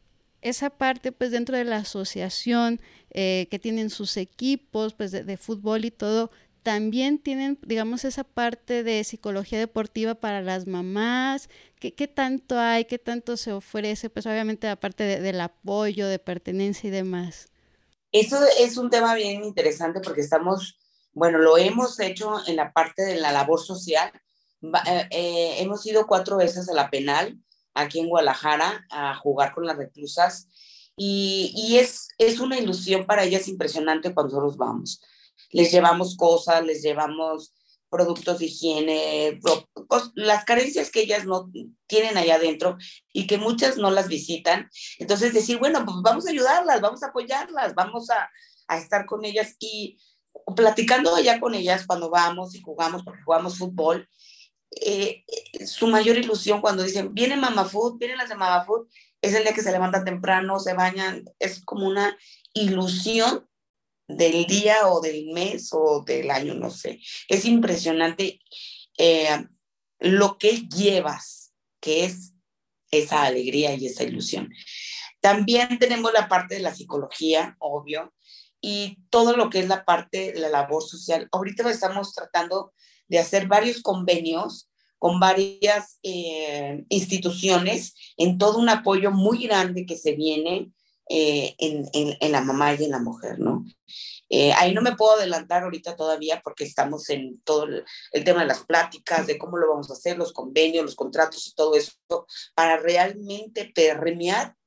esa parte pues dentro de la asociación eh, que tienen sus equipos pues de, fútbol y todo, también tienen, digamos, esa parte de psicología deportiva para las mamás. ¿Qué, qué tanto hay? ¿Qué tanto se ofrece? Pues obviamente aparte del apoyo, de pertenencia y demás. Eso es un tema bien interesante porque estamos, bueno, lo hemos hecho en la parte de la labor social. Eh, eh, hemos ido cuatro veces a la penal aquí en Guadalajara a jugar con las reclusas y, es, es una ilusión para ellas impresionante cuando nosotros vamos. Les llevamos cosas, les llevamos productos de higiene, las carencias que ellas no tienen allá adentro y que muchas no las visitan. Entonces decir, bueno, pues vamos a ayudarlas, vamos a apoyarlas, vamos a, a estar con ellas y platicando allá con ellas cuando vamos y jugamos, porque jugamos fútbol, eh, su mayor ilusión cuando dicen, viene Mama Food, vienen las de Mama Food, es el día que se levantan temprano, se bañan, es como una ilusión del día o del mes o del año, no sé. Es impresionante eh, lo que llevas, que es esa alegría y esa ilusión. También tenemos la parte de la psicología, obvio, y todo lo que es la parte de la labor social. Ahorita estamos tratando de hacer varios convenios con varias eh, instituciones en todo un apoyo muy grande que se viene eh, en, en, la mamá y en la mujer, ¿no? Eh, ahí no me puedo adelantar ahorita todavía porque estamos en todo el, el, tema de las pláticas, de cómo lo vamos a hacer, los convenios, los contratos y todo eso, para realmente permear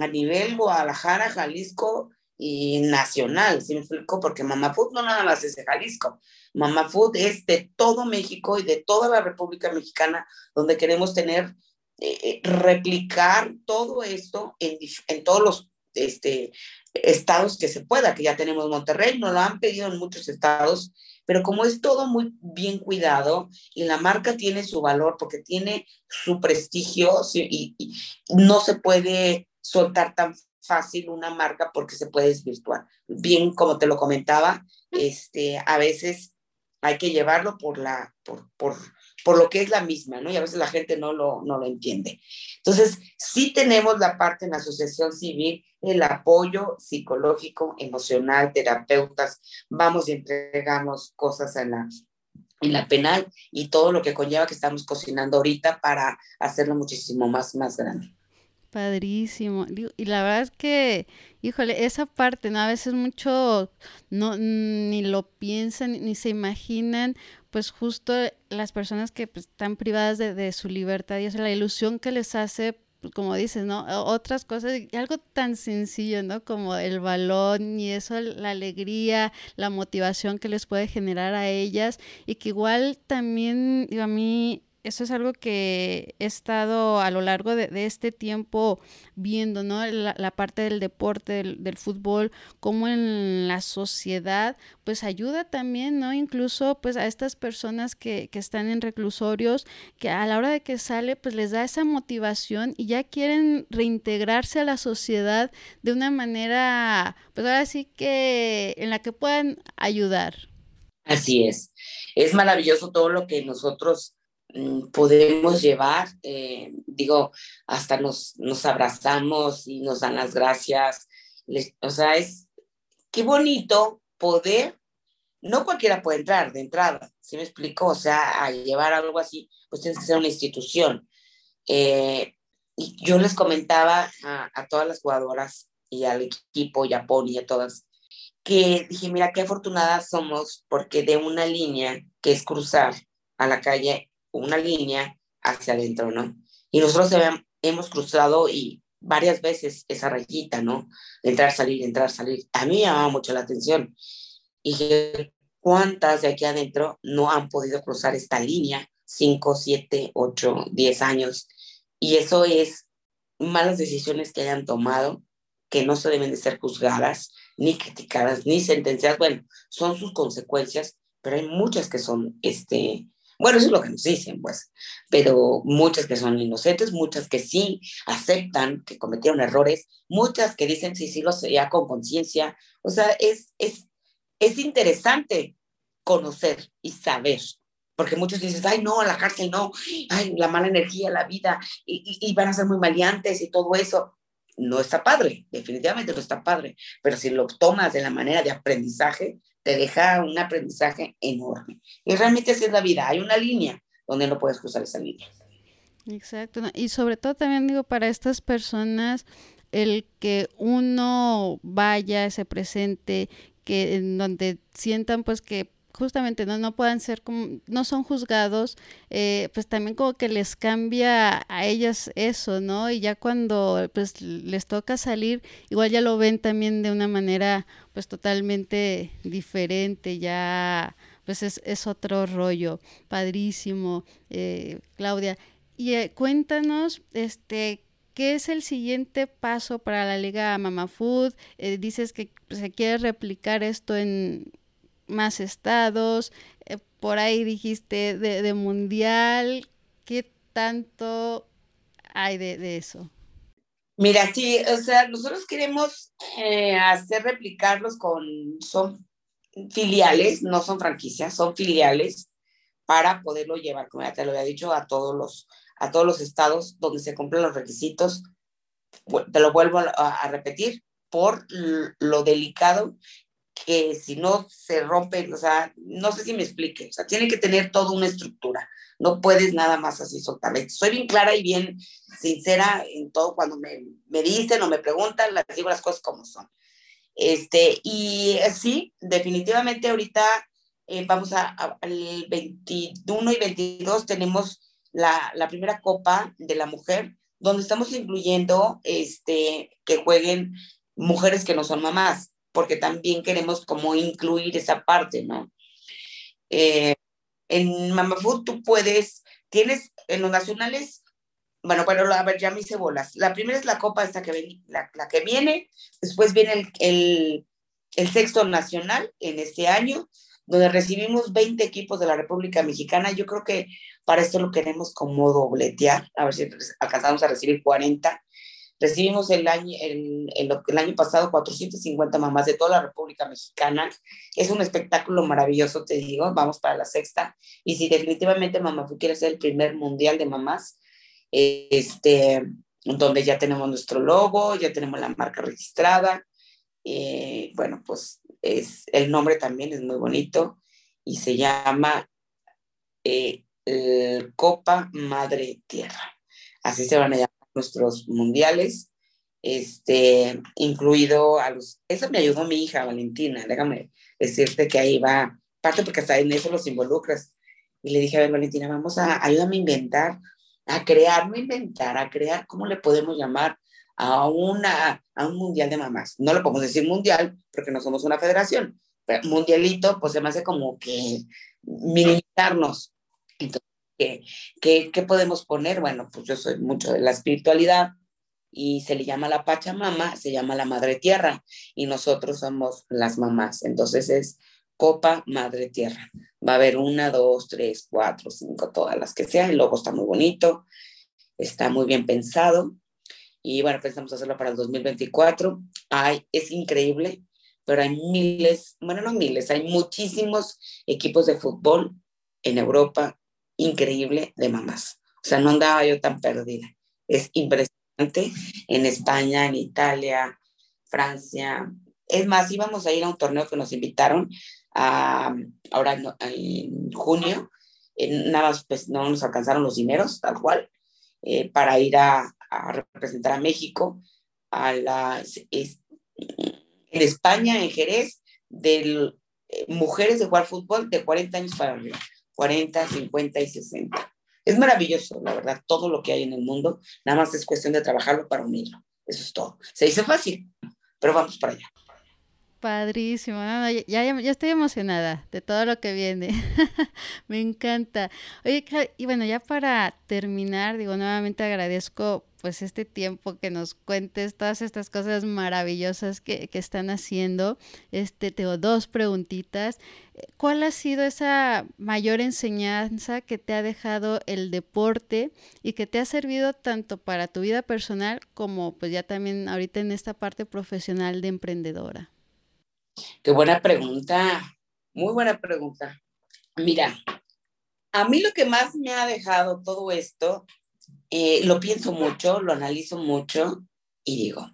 a nivel Guadalajara, Jalisco y nacional, ¿sí me explico? Porque Mamá Food no nada más es de Jalisco, Mamá Food es de todo México y de toda la República Mexicana, donde queremos tener, eh, replicar todo esto en, en todos los este, estados que se pueda, que ya tenemos Monterrey, nos lo han pedido en muchos estados, pero como es todo muy bien cuidado y la marca tiene su valor porque tiene su prestigio y, y no se puede soltar tan fácil una marca porque se puede desvirtuar. Bien, como te lo comentaba, este, a veces hay que llevarlo por, la, por, por, por lo que es la misma, ¿no? Y a veces la gente no lo, no lo entiende. Entonces, sí tenemos la parte en la asociación civil, el apoyo psicológico, emocional, terapeutas, vamos y entregamos cosas en la, en la penal y todo lo que conlleva que estamos cocinando ahorita para hacerlo muchísimo más, más grande. Padrísimo. Y la verdad es que, híjole, esa parte, ¿no? A veces mucho no ni lo piensan ni se imaginan, pues justo las personas que pues, están privadas de, su libertad y es la ilusión que les hace pues, como dices, ¿no? Otras cosas, algo tan sencillo, ¿no? Como el balón y eso, la alegría, la motivación que les puede generar a ellas y que igual también, digo, a mí eso es algo que he estado a lo largo de, este tiempo viendo, ¿no? La, parte del deporte, del, fútbol, como en la sociedad, pues ayuda también, ¿no? Incluso pues a estas personas que, que están en reclusorios, que a la hora de que sale, pues les da esa motivación y ya quieren reintegrarse a la sociedad de una manera, pues ahora sí que en la que puedan ayudar. Así es. Es maravilloso todo lo que nosotros podemos llevar, eh, digo, hasta nos, nos abrazamos y nos dan las gracias. o sea, es qué bonito poder, no cualquiera puede entrar de entrada, ¿sí me explico? O sea, a llevar algo así, pues tienes que ser una institución. Eh, y yo les comentaba a, a, todas las jugadoras y al equipo y a Pony a todas, que dije, mira, qué afortunadas somos porque de una línea que es cruzar a la calle una línea hacia adentro, ¿no? Y nosotros hemos cruzado y varias veces esa rayita, ¿no? entrar, salir, entrar, salir. A mí me llamaba mucho la atención. Y cuántas de aquí adentro no han podido cruzar esta línea, 5, 7, 8, 10 años. Y eso es malas decisiones que hayan tomado, que no se deben de ser juzgadas, ni criticadas, ni sentenciadas. Bueno, son sus consecuencias, pero hay muchas que son este, bueno, eso es lo que nos dicen, pues, pero muchas que son inocentes, muchas que sí aceptan que cometieron errores, muchas que dicen sí, sí, lo sé, ya con conciencia. O sea, es, es, es interesante conocer y saber, porque muchos dicen, ay, no, a la cárcel no, ay, la mala energía, la vida, y, y, van a ser muy maleantes y todo eso. No está padre, definitivamente no está padre, pero si lo tomas de la manera de aprendizaje, te deja un aprendizaje enorme. Y realmente así es la vida, hay una línea donde no puedes cruzar esa línea. Exacto, y sobre todo también digo para estas personas el que uno vaya, se presente, que en donde sientan pues que justamente no, no puedan ser como, no son juzgados, eh, pues también como que les cambia a ellas eso, ¿no? Y ya cuando pues les toca salir, igual ya lo ven también de una manera pues totalmente diferente, ya pues es, es otro rollo, padrísimo, eh, Claudia. Y eh, cuéntanos, este, ¿qué es el siguiente paso para la Liga Mama Food? dices que se quiere replicar esto en, más estados, eh, por ahí dijiste de, mundial, ¿qué tanto hay de, eso? Mira, sí, o sea, nosotros queremos eh, hacer replicarlos con, son filiales, no son franquicias, son filiales para poderlo llevar, como ya te lo había dicho, a todos los, a todos los estados donde se cumplen los requisitos. Te lo vuelvo a repetir, por lo delicado que si no se rompe, o sea, no sé si me explique, o sea, tiene que tener toda una estructura, no puedes nada más así soltarle. Soy bien clara y bien sincera en todo cuando me, me dicen o me preguntan, les digo las cosas como son. Este, y sí, definitivamente ahorita eh, vamos a, al 21 y 22 tenemos la, la, primera copa de la mujer, donde estamos incluyendo este, que jueguen mujeres que no son mamás porque también queremos como incluir esa parte, ¿no? Eh, en Mama Food tú puedes, tienes en los nacionales, bueno, bueno, a ver, ya me hice bolas. La primera es la copa esta que, ven, la, la, que viene, después viene el, el, el sexto nacional en este año, donde recibimos 20 equipos de la República Mexicana. Yo creo que para esto lo queremos como dobletear, a ver si alcanzamos a recibir 40. Recibimos el año, el, el, año pasado 450 mamás de toda la República Mexicana. Es un espectáculo maravilloso, te digo. Vamos para la sexta. Y si definitivamente Mamá tú quieres ser el primer mundial de mamás, este, donde ya tenemos nuestro logo, ya tenemos la marca registrada. Eh, bueno, pues es, el nombre también es muy bonito y se llama eh, Copa Madre Tierra. Así se van a llamar nuestros mundiales, este, incluido a los... Eso me ayudó mi hija Valentina, déjame decirte que ahí va, parte porque hasta en eso los involucras. Y le dije, a ver, Valentina, vamos a, ayúdame a inventar, a crear, no inventar, a crear, ¿cómo le podemos llamar a, una, a un mundial de mamás? No le podemos decir mundial porque no somos una federación, pero mundialito, pues se me hace como que minimizarnos. Entonces, ¿qué, qué, podemos poner? Bueno, pues yo soy mucho de la espiritualidad y se le llama la Pachamama, se llama la Madre Tierra y nosotros somos las mamás. Entonces es Copa Madre Tierra. Va a haber una, dos, tres, cuatro, cinco, todas las que sean. El logo está muy bonito, está muy bien pensado. Y bueno, pensamos hacerlo para el 2024. Ay, es increíble, pero hay miles, bueno, no miles, hay muchísimos equipos de fútbol en Europa, increíble, de mamás. O sea, no andaba yo tan perdida. Es impresionante en España, en Italia, Francia. Es más, íbamos a ir a un torneo que nos invitaron ahora en, junio, nada más pues no nos alcanzaron los dineros, tal cual, eh, para ir a, representar a México a las, en España, en Jerez, de eh, mujeres de jugar fútbol de 40 años para arriba, 40, 50 y 60. Es maravilloso, la verdad, todo lo que hay en el mundo, nada más es cuestión de trabajarlo para unirlo. Eso es todo. Se dice fácil, pero vamos para allá. Padrísimo, ya, ya, estoy emocionada de todo lo que viene. Me encanta. Oye, y bueno, ya para terminar, digo, nuevamente agradezco pues este tiempo que nos cuentes todas estas cosas maravillosas que, que están haciendo. Este, tengo dos preguntitas. ¿Cuál ha sido esa mayor enseñanza que te ha dejado el deporte y que te ha servido tanto para tu vida personal como pues ya también ahorita en esta parte profesional de emprendedora? Qué buena pregunta, muy buena pregunta. Mira, a mí lo que más me ha dejado todo esto, eh, lo pienso mucho, lo analizo mucho y digo,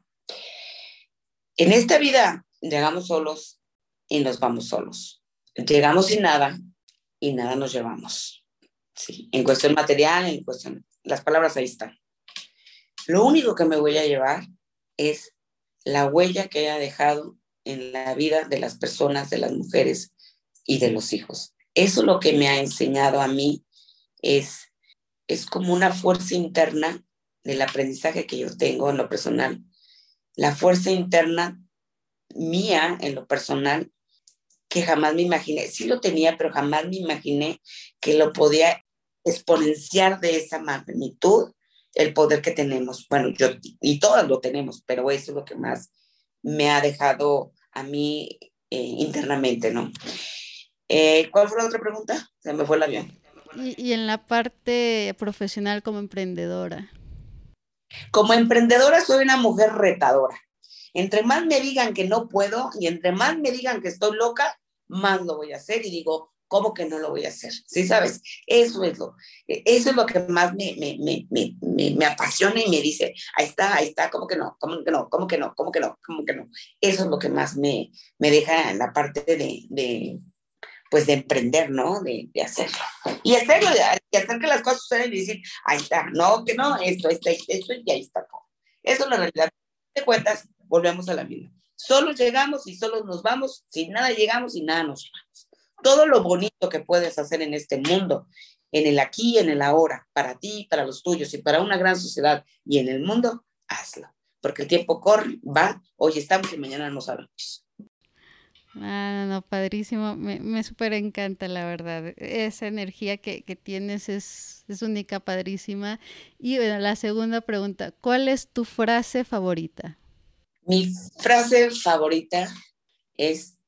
en esta vida llegamos solos y nos vamos solos. Llegamos sin nada y nada nos llevamos. Sí, en cuestión material, en cuestión, las palabras ahí están. Lo único que me voy a llevar es la huella que haya dejado en la vida de las personas, de las mujeres y de los hijos. Eso lo que me ha enseñado a mí es, es como una fuerza interna del aprendizaje que yo tengo en lo personal. La fuerza interna mía en lo personal que jamás me imaginé, sí lo tenía, pero jamás me imaginé que lo podía exponenciar de esa magnitud el poder que tenemos. Bueno, yo y todas lo tenemos, pero eso es lo que más me ha dejado a mí eh, internamente, ¿no? Eh, ¿Cuál fue la otra pregunta? Se me fue el avión. Y, y en la parte profesional como emprendedora. Como emprendedora soy una mujer retadora. Entre más me digan que no puedo y entre más me digan que estoy loca, más lo voy a hacer y digo, ¿cómo que no lo voy a hacer? ¿Sí sabes? Eso es lo, eso es lo que más me, me, me, me, apasiona y me dice, ahí está, ahí está, ¿cómo que no? ¿Cómo que no? ¿Cómo que no? ¿Cómo que no? ¿Cómo que no? Eso es lo que más me, me deja en la parte de, de pues de emprender, ¿no? De, de hacerlo. Y hacerlo, y hacer que las cosas sucedan y decir, ahí está, no, que no, esto, esto, esto, y ahí está Eso es la realidad. De cuentas, volvemos a la vida. Solo llegamos y solo nos vamos, sin nada llegamos y nada nos vamos todo lo bonito que puedes hacer en este mundo, en el aquí, en el ahora, para ti, para los tuyos y para una gran sociedad y en el mundo, hazlo. Porque el tiempo corre, va, hoy estamos y mañana no sabemos. Ah, no, padrísimo. Me, me súper encanta, la verdad. Esa energía que, que tienes es, es, única, padrísima. Y bueno, la segunda pregunta, ¿cuál es tu frase favorita? Mi frase favorita es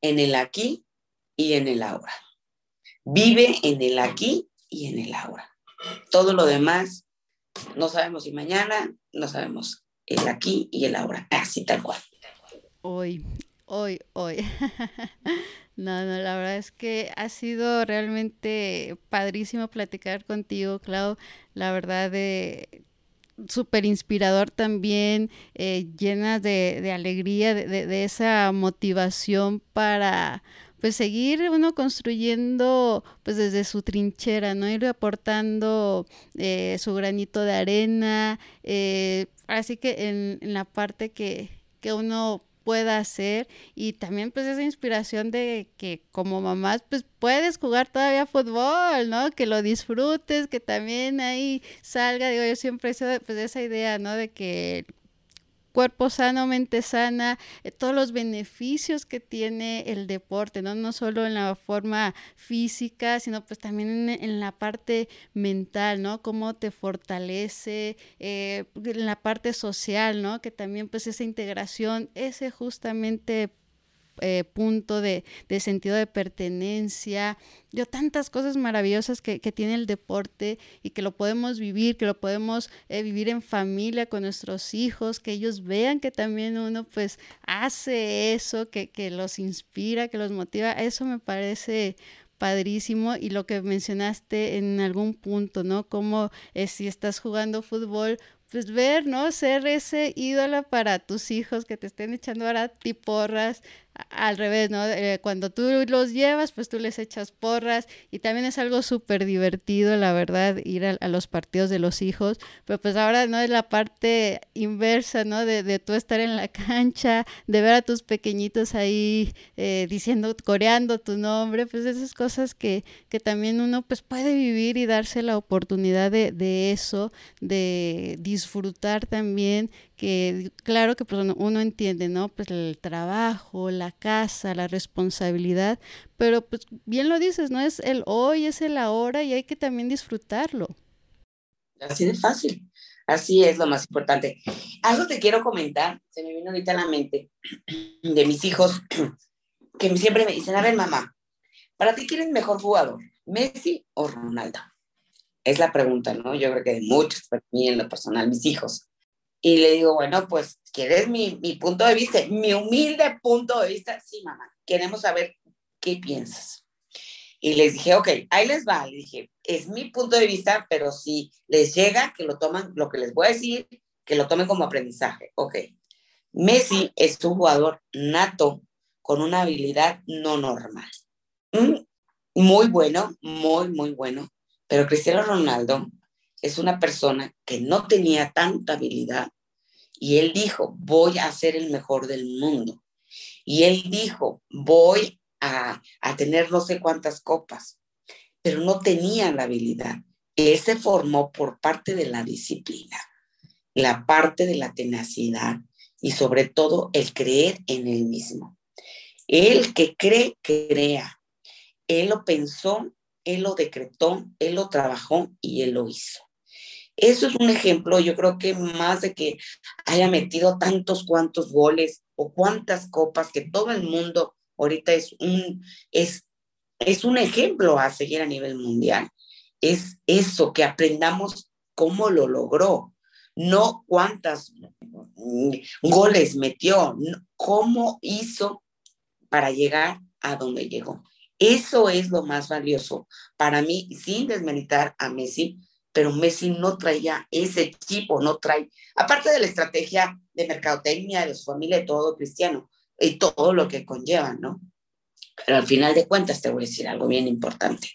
en el aquí y en el ahora. Vive en el aquí y en el ahora. Todo lo demás, no sabemos si mañana, no sabemos el aquí y el ahora, así tal cual. Hoy, hoy, hoy. no, no, la verdad es que ha sido realmente padrísimo platicar contigo, Clau. La verdad de súper inspirador también, eh, llena de, de alegría, de, de, esa motivación para, pues seguir uno construyendo pues desde su trinchera, ¿no? Ir aportando eh, su granito de arena, eh, así que en, la parte que, que uno pueda hacer y también pues esa inspiración de que como mamás pues puedes jugar todavía fútbol, ¿no? Que lo disfrutes, que también ahí salga, digo, yo siempre he pues esa idea, ¿no? De que cuerpo sano, mente sana, eh, todos los beneficios que tiene el deporte, ¿no? No solo en la forma física, sino pues también en, la parte mental, ¿no? Cómo te fortalece, eh, en la parte social, ¿no? Que también pues esa integración, ese justamente eh, punto de, sentido de pertenencia, yo tantas cosas maravillosas que, tiene el deporte y que lo podemos vivir, que lo podemos eh, vivir en familia con nuestros hijos, que ellos vean que también uno pues hace eso, que, que los inspira, que los motiva, eso me parece padrísimo y lo que mencionaste en algún punto, ¿no? Como eh, si estás jugando fútbol, pues ver, ¿no? Ser ese ídolo para tus hijos que te estén echando ahora tiporras, al revés, ¿no? Eh, cuando tú los llevas, pues tú les echas porras y también es algo súper divertido, la verdad, ir a, los partidos de los hijos, pero pues ahora no es la parte inversa, ¿no? De, de tú estar en la cancha, de ver a tus pequeñitos ahí eh, diciendo, coreando tu nombre, pues esas cosas que, que también uno pues puede vivir y darse la oportunidad de, de eso, de disfrutar también que claro que pues, uno entiende, ¿no? Pues el trabajo, la casa, la responsabilidad, pero pues bien lo dices, ¿no? Es el hoy, es el ahora y hay que también disfrutarlo. Así de fácil, así es lo más importante. Algo te quiero comentar, se me vino ahorita a la mente, de mis hijos, que siempre me dicen, a ver mamá, ¿para ti quién es mejor jugador, Messi o Ronaldo? Es la pregunta, ¿no? Yo creo que de muchos, para mí en lo personal, mis hijos. Y le digo, bueno, pues, ¿quieres mi, mi punto de vista? Mi humilde punto de vista, sí, mamá, queremos saber qué piensas. Y les dije, ok, ahí les va. Le dije, es mi punto de vista, pero si les llega, que lo toman, lo que les voy a decir, que lo tomen como aprendizaje. Ok. Messi es un jugador nato con una habilidad no normal. Mm, muy bueno, muy, muy bueno. Pero Cristiano Ronaldo es una persona que no tenía tanta habilidad, y él dijo, voy a ser el mejor del mundo. Y él dijo, voy a, tener no sé cuántas copas, pero no tenía la habilidad. Él se formó por parte de la disciplina, la parte de la tenacidad y sobre todo el creer en él mismo. El que cree, crea. Él lo pensó, él lo decretó, él lo trabajó y él lo hizo. Eso es un ejemplo, yo creo que más de que haya metido tantos cuantos goles o cuantas copas, que todo el mundo ahorita es un, es, es un ejemplo a seguir a nivel mundial. Es eso, que aprendamos cómo lo logró, no cuántas mm, goles metió, cómo hizo para llegar a donde llegó. Eso es lo más valioso para mí, sin desmeritar a Messi, pero Messi no traía ese tipo, no trae, aparte de la estrategia de mercadotecnia, de su familia, de todo cristiano, y todo lo que conlleva, ¿no? Pero al final de cuentas te voy a decir algo bien importante.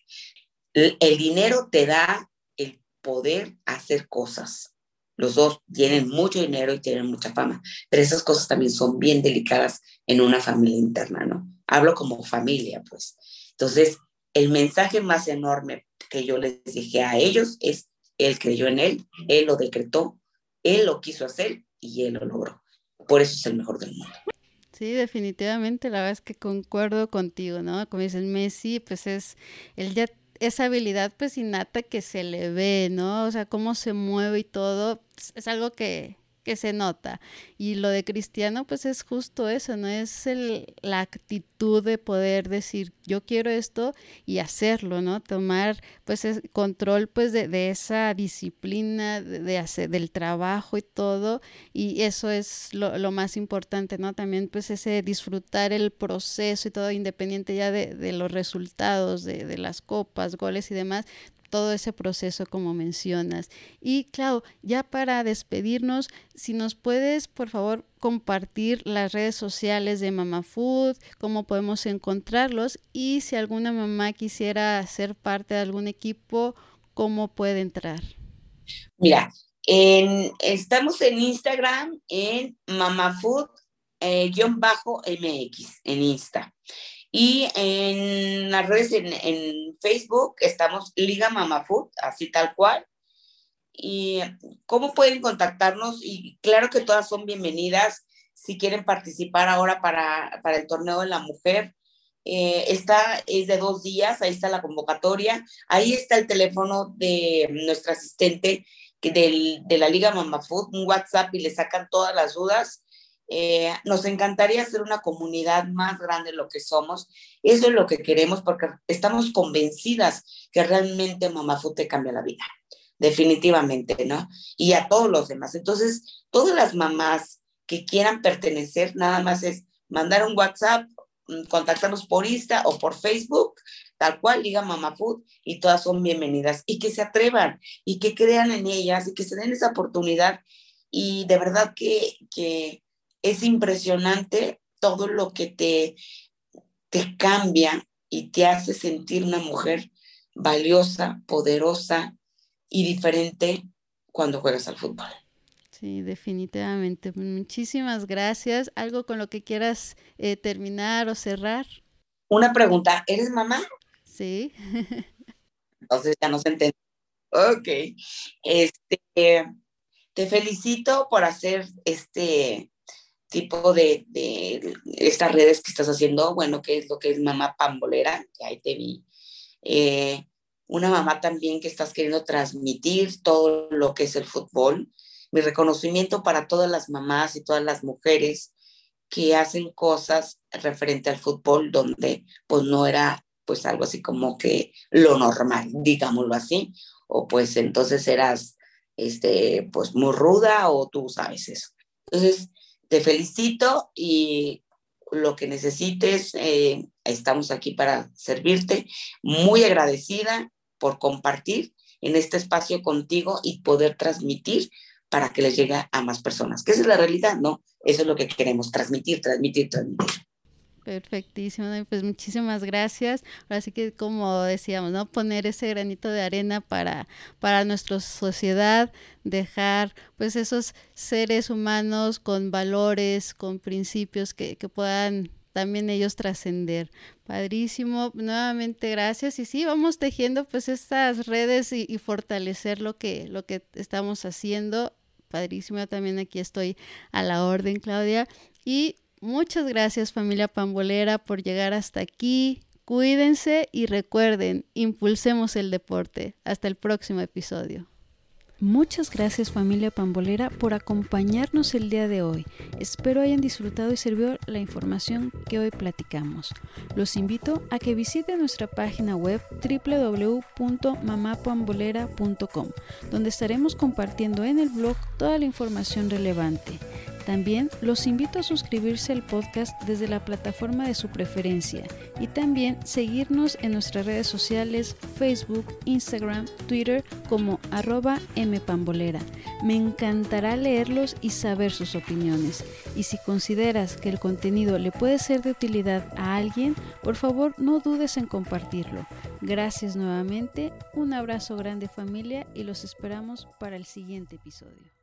El, el dinero te da el poder hacer cosas. Los dos tienen mucho dinero y tienen mucha fama, pero esas cosas también son bien delicadas en una familia interna, ¿no? Hablo como familia, pues. Entonces, el mensaje más enorme que yo les dije a ellos es él creyó en él, él lo decretó, él lo quiso hacer y él lo logró. Por eso es el mejor del mundo. Sí, definitivamente, la verdad es que concuerdo contigo, ¿no? Como dices, Messi, pues es, él ya, esa habilidad pues innata que se le ve, ¿no? O sea, cómo se mueve y todo, es algo que, que se nota. Y lo de cristiano, pues es justo eso, ¿no? Es el, la actitud de poder decir, yo quiero esto y hacerlo, ¿no? Tomar, pues, control, pues, de, de esa disciplina, de, hacer, del trabajo y todo. Y eso es lo, lo, más importante, ¿no? También, pues, ese disfrutar el proceso y todo, independiente ya de, de los resultados, de las copas, goles y demás, todo ese proceso como mencionas. Y claro, ya para despedirnos, si nos puedes, por favor, compartir las redes sociales de Mama Food, cómo podemos encontrarlos y si alguna mamá quisiera ser parte de algún equipo, cómo puede entrar. Mira, en, estamos en Instagram en mamafood-mx eh, en Insta. Y en las redes, en, Facebook, estamos Liga Mama Food, así tal cual. y cómo pueden contactarnos. Y claro que todas son bienvenidas si quieren participar ahora para, para el torneo de la mujer. Eh, esta es de dos días, ahí está la convocatoria, ahí está el teléfono de nuestra asistente del, de la Liga Mama Food, un WhatsApp y le sacan todas las dudas. Eh, nos encantaría ser una comunidad más grande de lo que somos. Eso es lo que queremos porque estamos convencidas que realmente Mama Food te cambia la vida, definitivamente, ¿no? Y a todos los demás. Entonces, todas las mamás que quieran pertenecer, nada más es mandar un WhatsApp, mm, contactarnos por Insta o por Facebook, tal cual, Liga Mama Food, y todas son bienvenidas. Y que se atrevan y que crean en ellas y que se den esa oportunidad. Y de verdad que, que es impresionante todo lo que te, te cambia y te hace sentir una mujer valiosa, poderosa y diferente cuando juegas al fútbol. Sí, definitivamente. Muchísimas gracias. ¿Algo con lo que quieras eh, terminar o cerrar? Una pregunta, ¿eres mamá? Sí. Entonces ya nos entendemos. Ok. Este, te felicito por hacer este tipo de, de, estas redes que estás haciendo, bueno, que es lo que es mamá pambolera, que ahí te vi. Eh, una mamá también que estás queriendo transmitir todo lo que es el fútbol. Mi reconocimiento para todas las mamás y todas las mujeres que hacen cosas referente al fútbol donde pues no era pues algo así como que lo normal, digámoslo así, o pues entonces eras este pues muy ruda o tú sabes eso. Entonces, te felicito y lo que necesites, eh, estamos aquí para servirte. Muy agradecida por compartir en este espacio contigo y poder transmitir para que les llegue a más personas. ¿Qué es la realidad? No, eso es lo que queremos, transmitir, transmitir, transmitir. Perfectísimo, pues muchísimas gracias. Ahora sí que como decíamos, ¿no? Poner ese granito de arena para, para nuestra sociedad, dejar pues esos seres humanos con valores, con principios que, que puedan también ellos trascender. Padrísimo, nuevamente gracias. Y sí, vamos tejiendo pues estas redes y, y, fortalecer lo que, lo que estamos haciendo. Padrísimo, también aquí estoy a la orden, Claudia. Y Muchas gracias familia pambolera por llegar hasta aquí. Cuídense y recuerden, impulsemos el deporte. Hasta el próximo episodio. Muchas gracias familia pambolera por acompañarnos el día de hoy. Espero hayan disfrutado y servido la información que hoy platicamos. Los invito a que visiten nuestra página web www.mamapambolera.com, donde estaremos compartiendo en el blog toda la información relevante. También los invito a suscribirse al podcast desde la plataforma de su preferencia y también seguirnos en nuestras redes sociales Facebook, Instagram, Twitter como arroba mpambolera. Me encantará leerlos y saber sus opiniones. Y si consideras que el contenido le puede ser de utilidad a alguien, por favor no dudes en compartirlo. Gracias nuevamente, un abrazo grande familia y los esperamos para el siguiente episodio.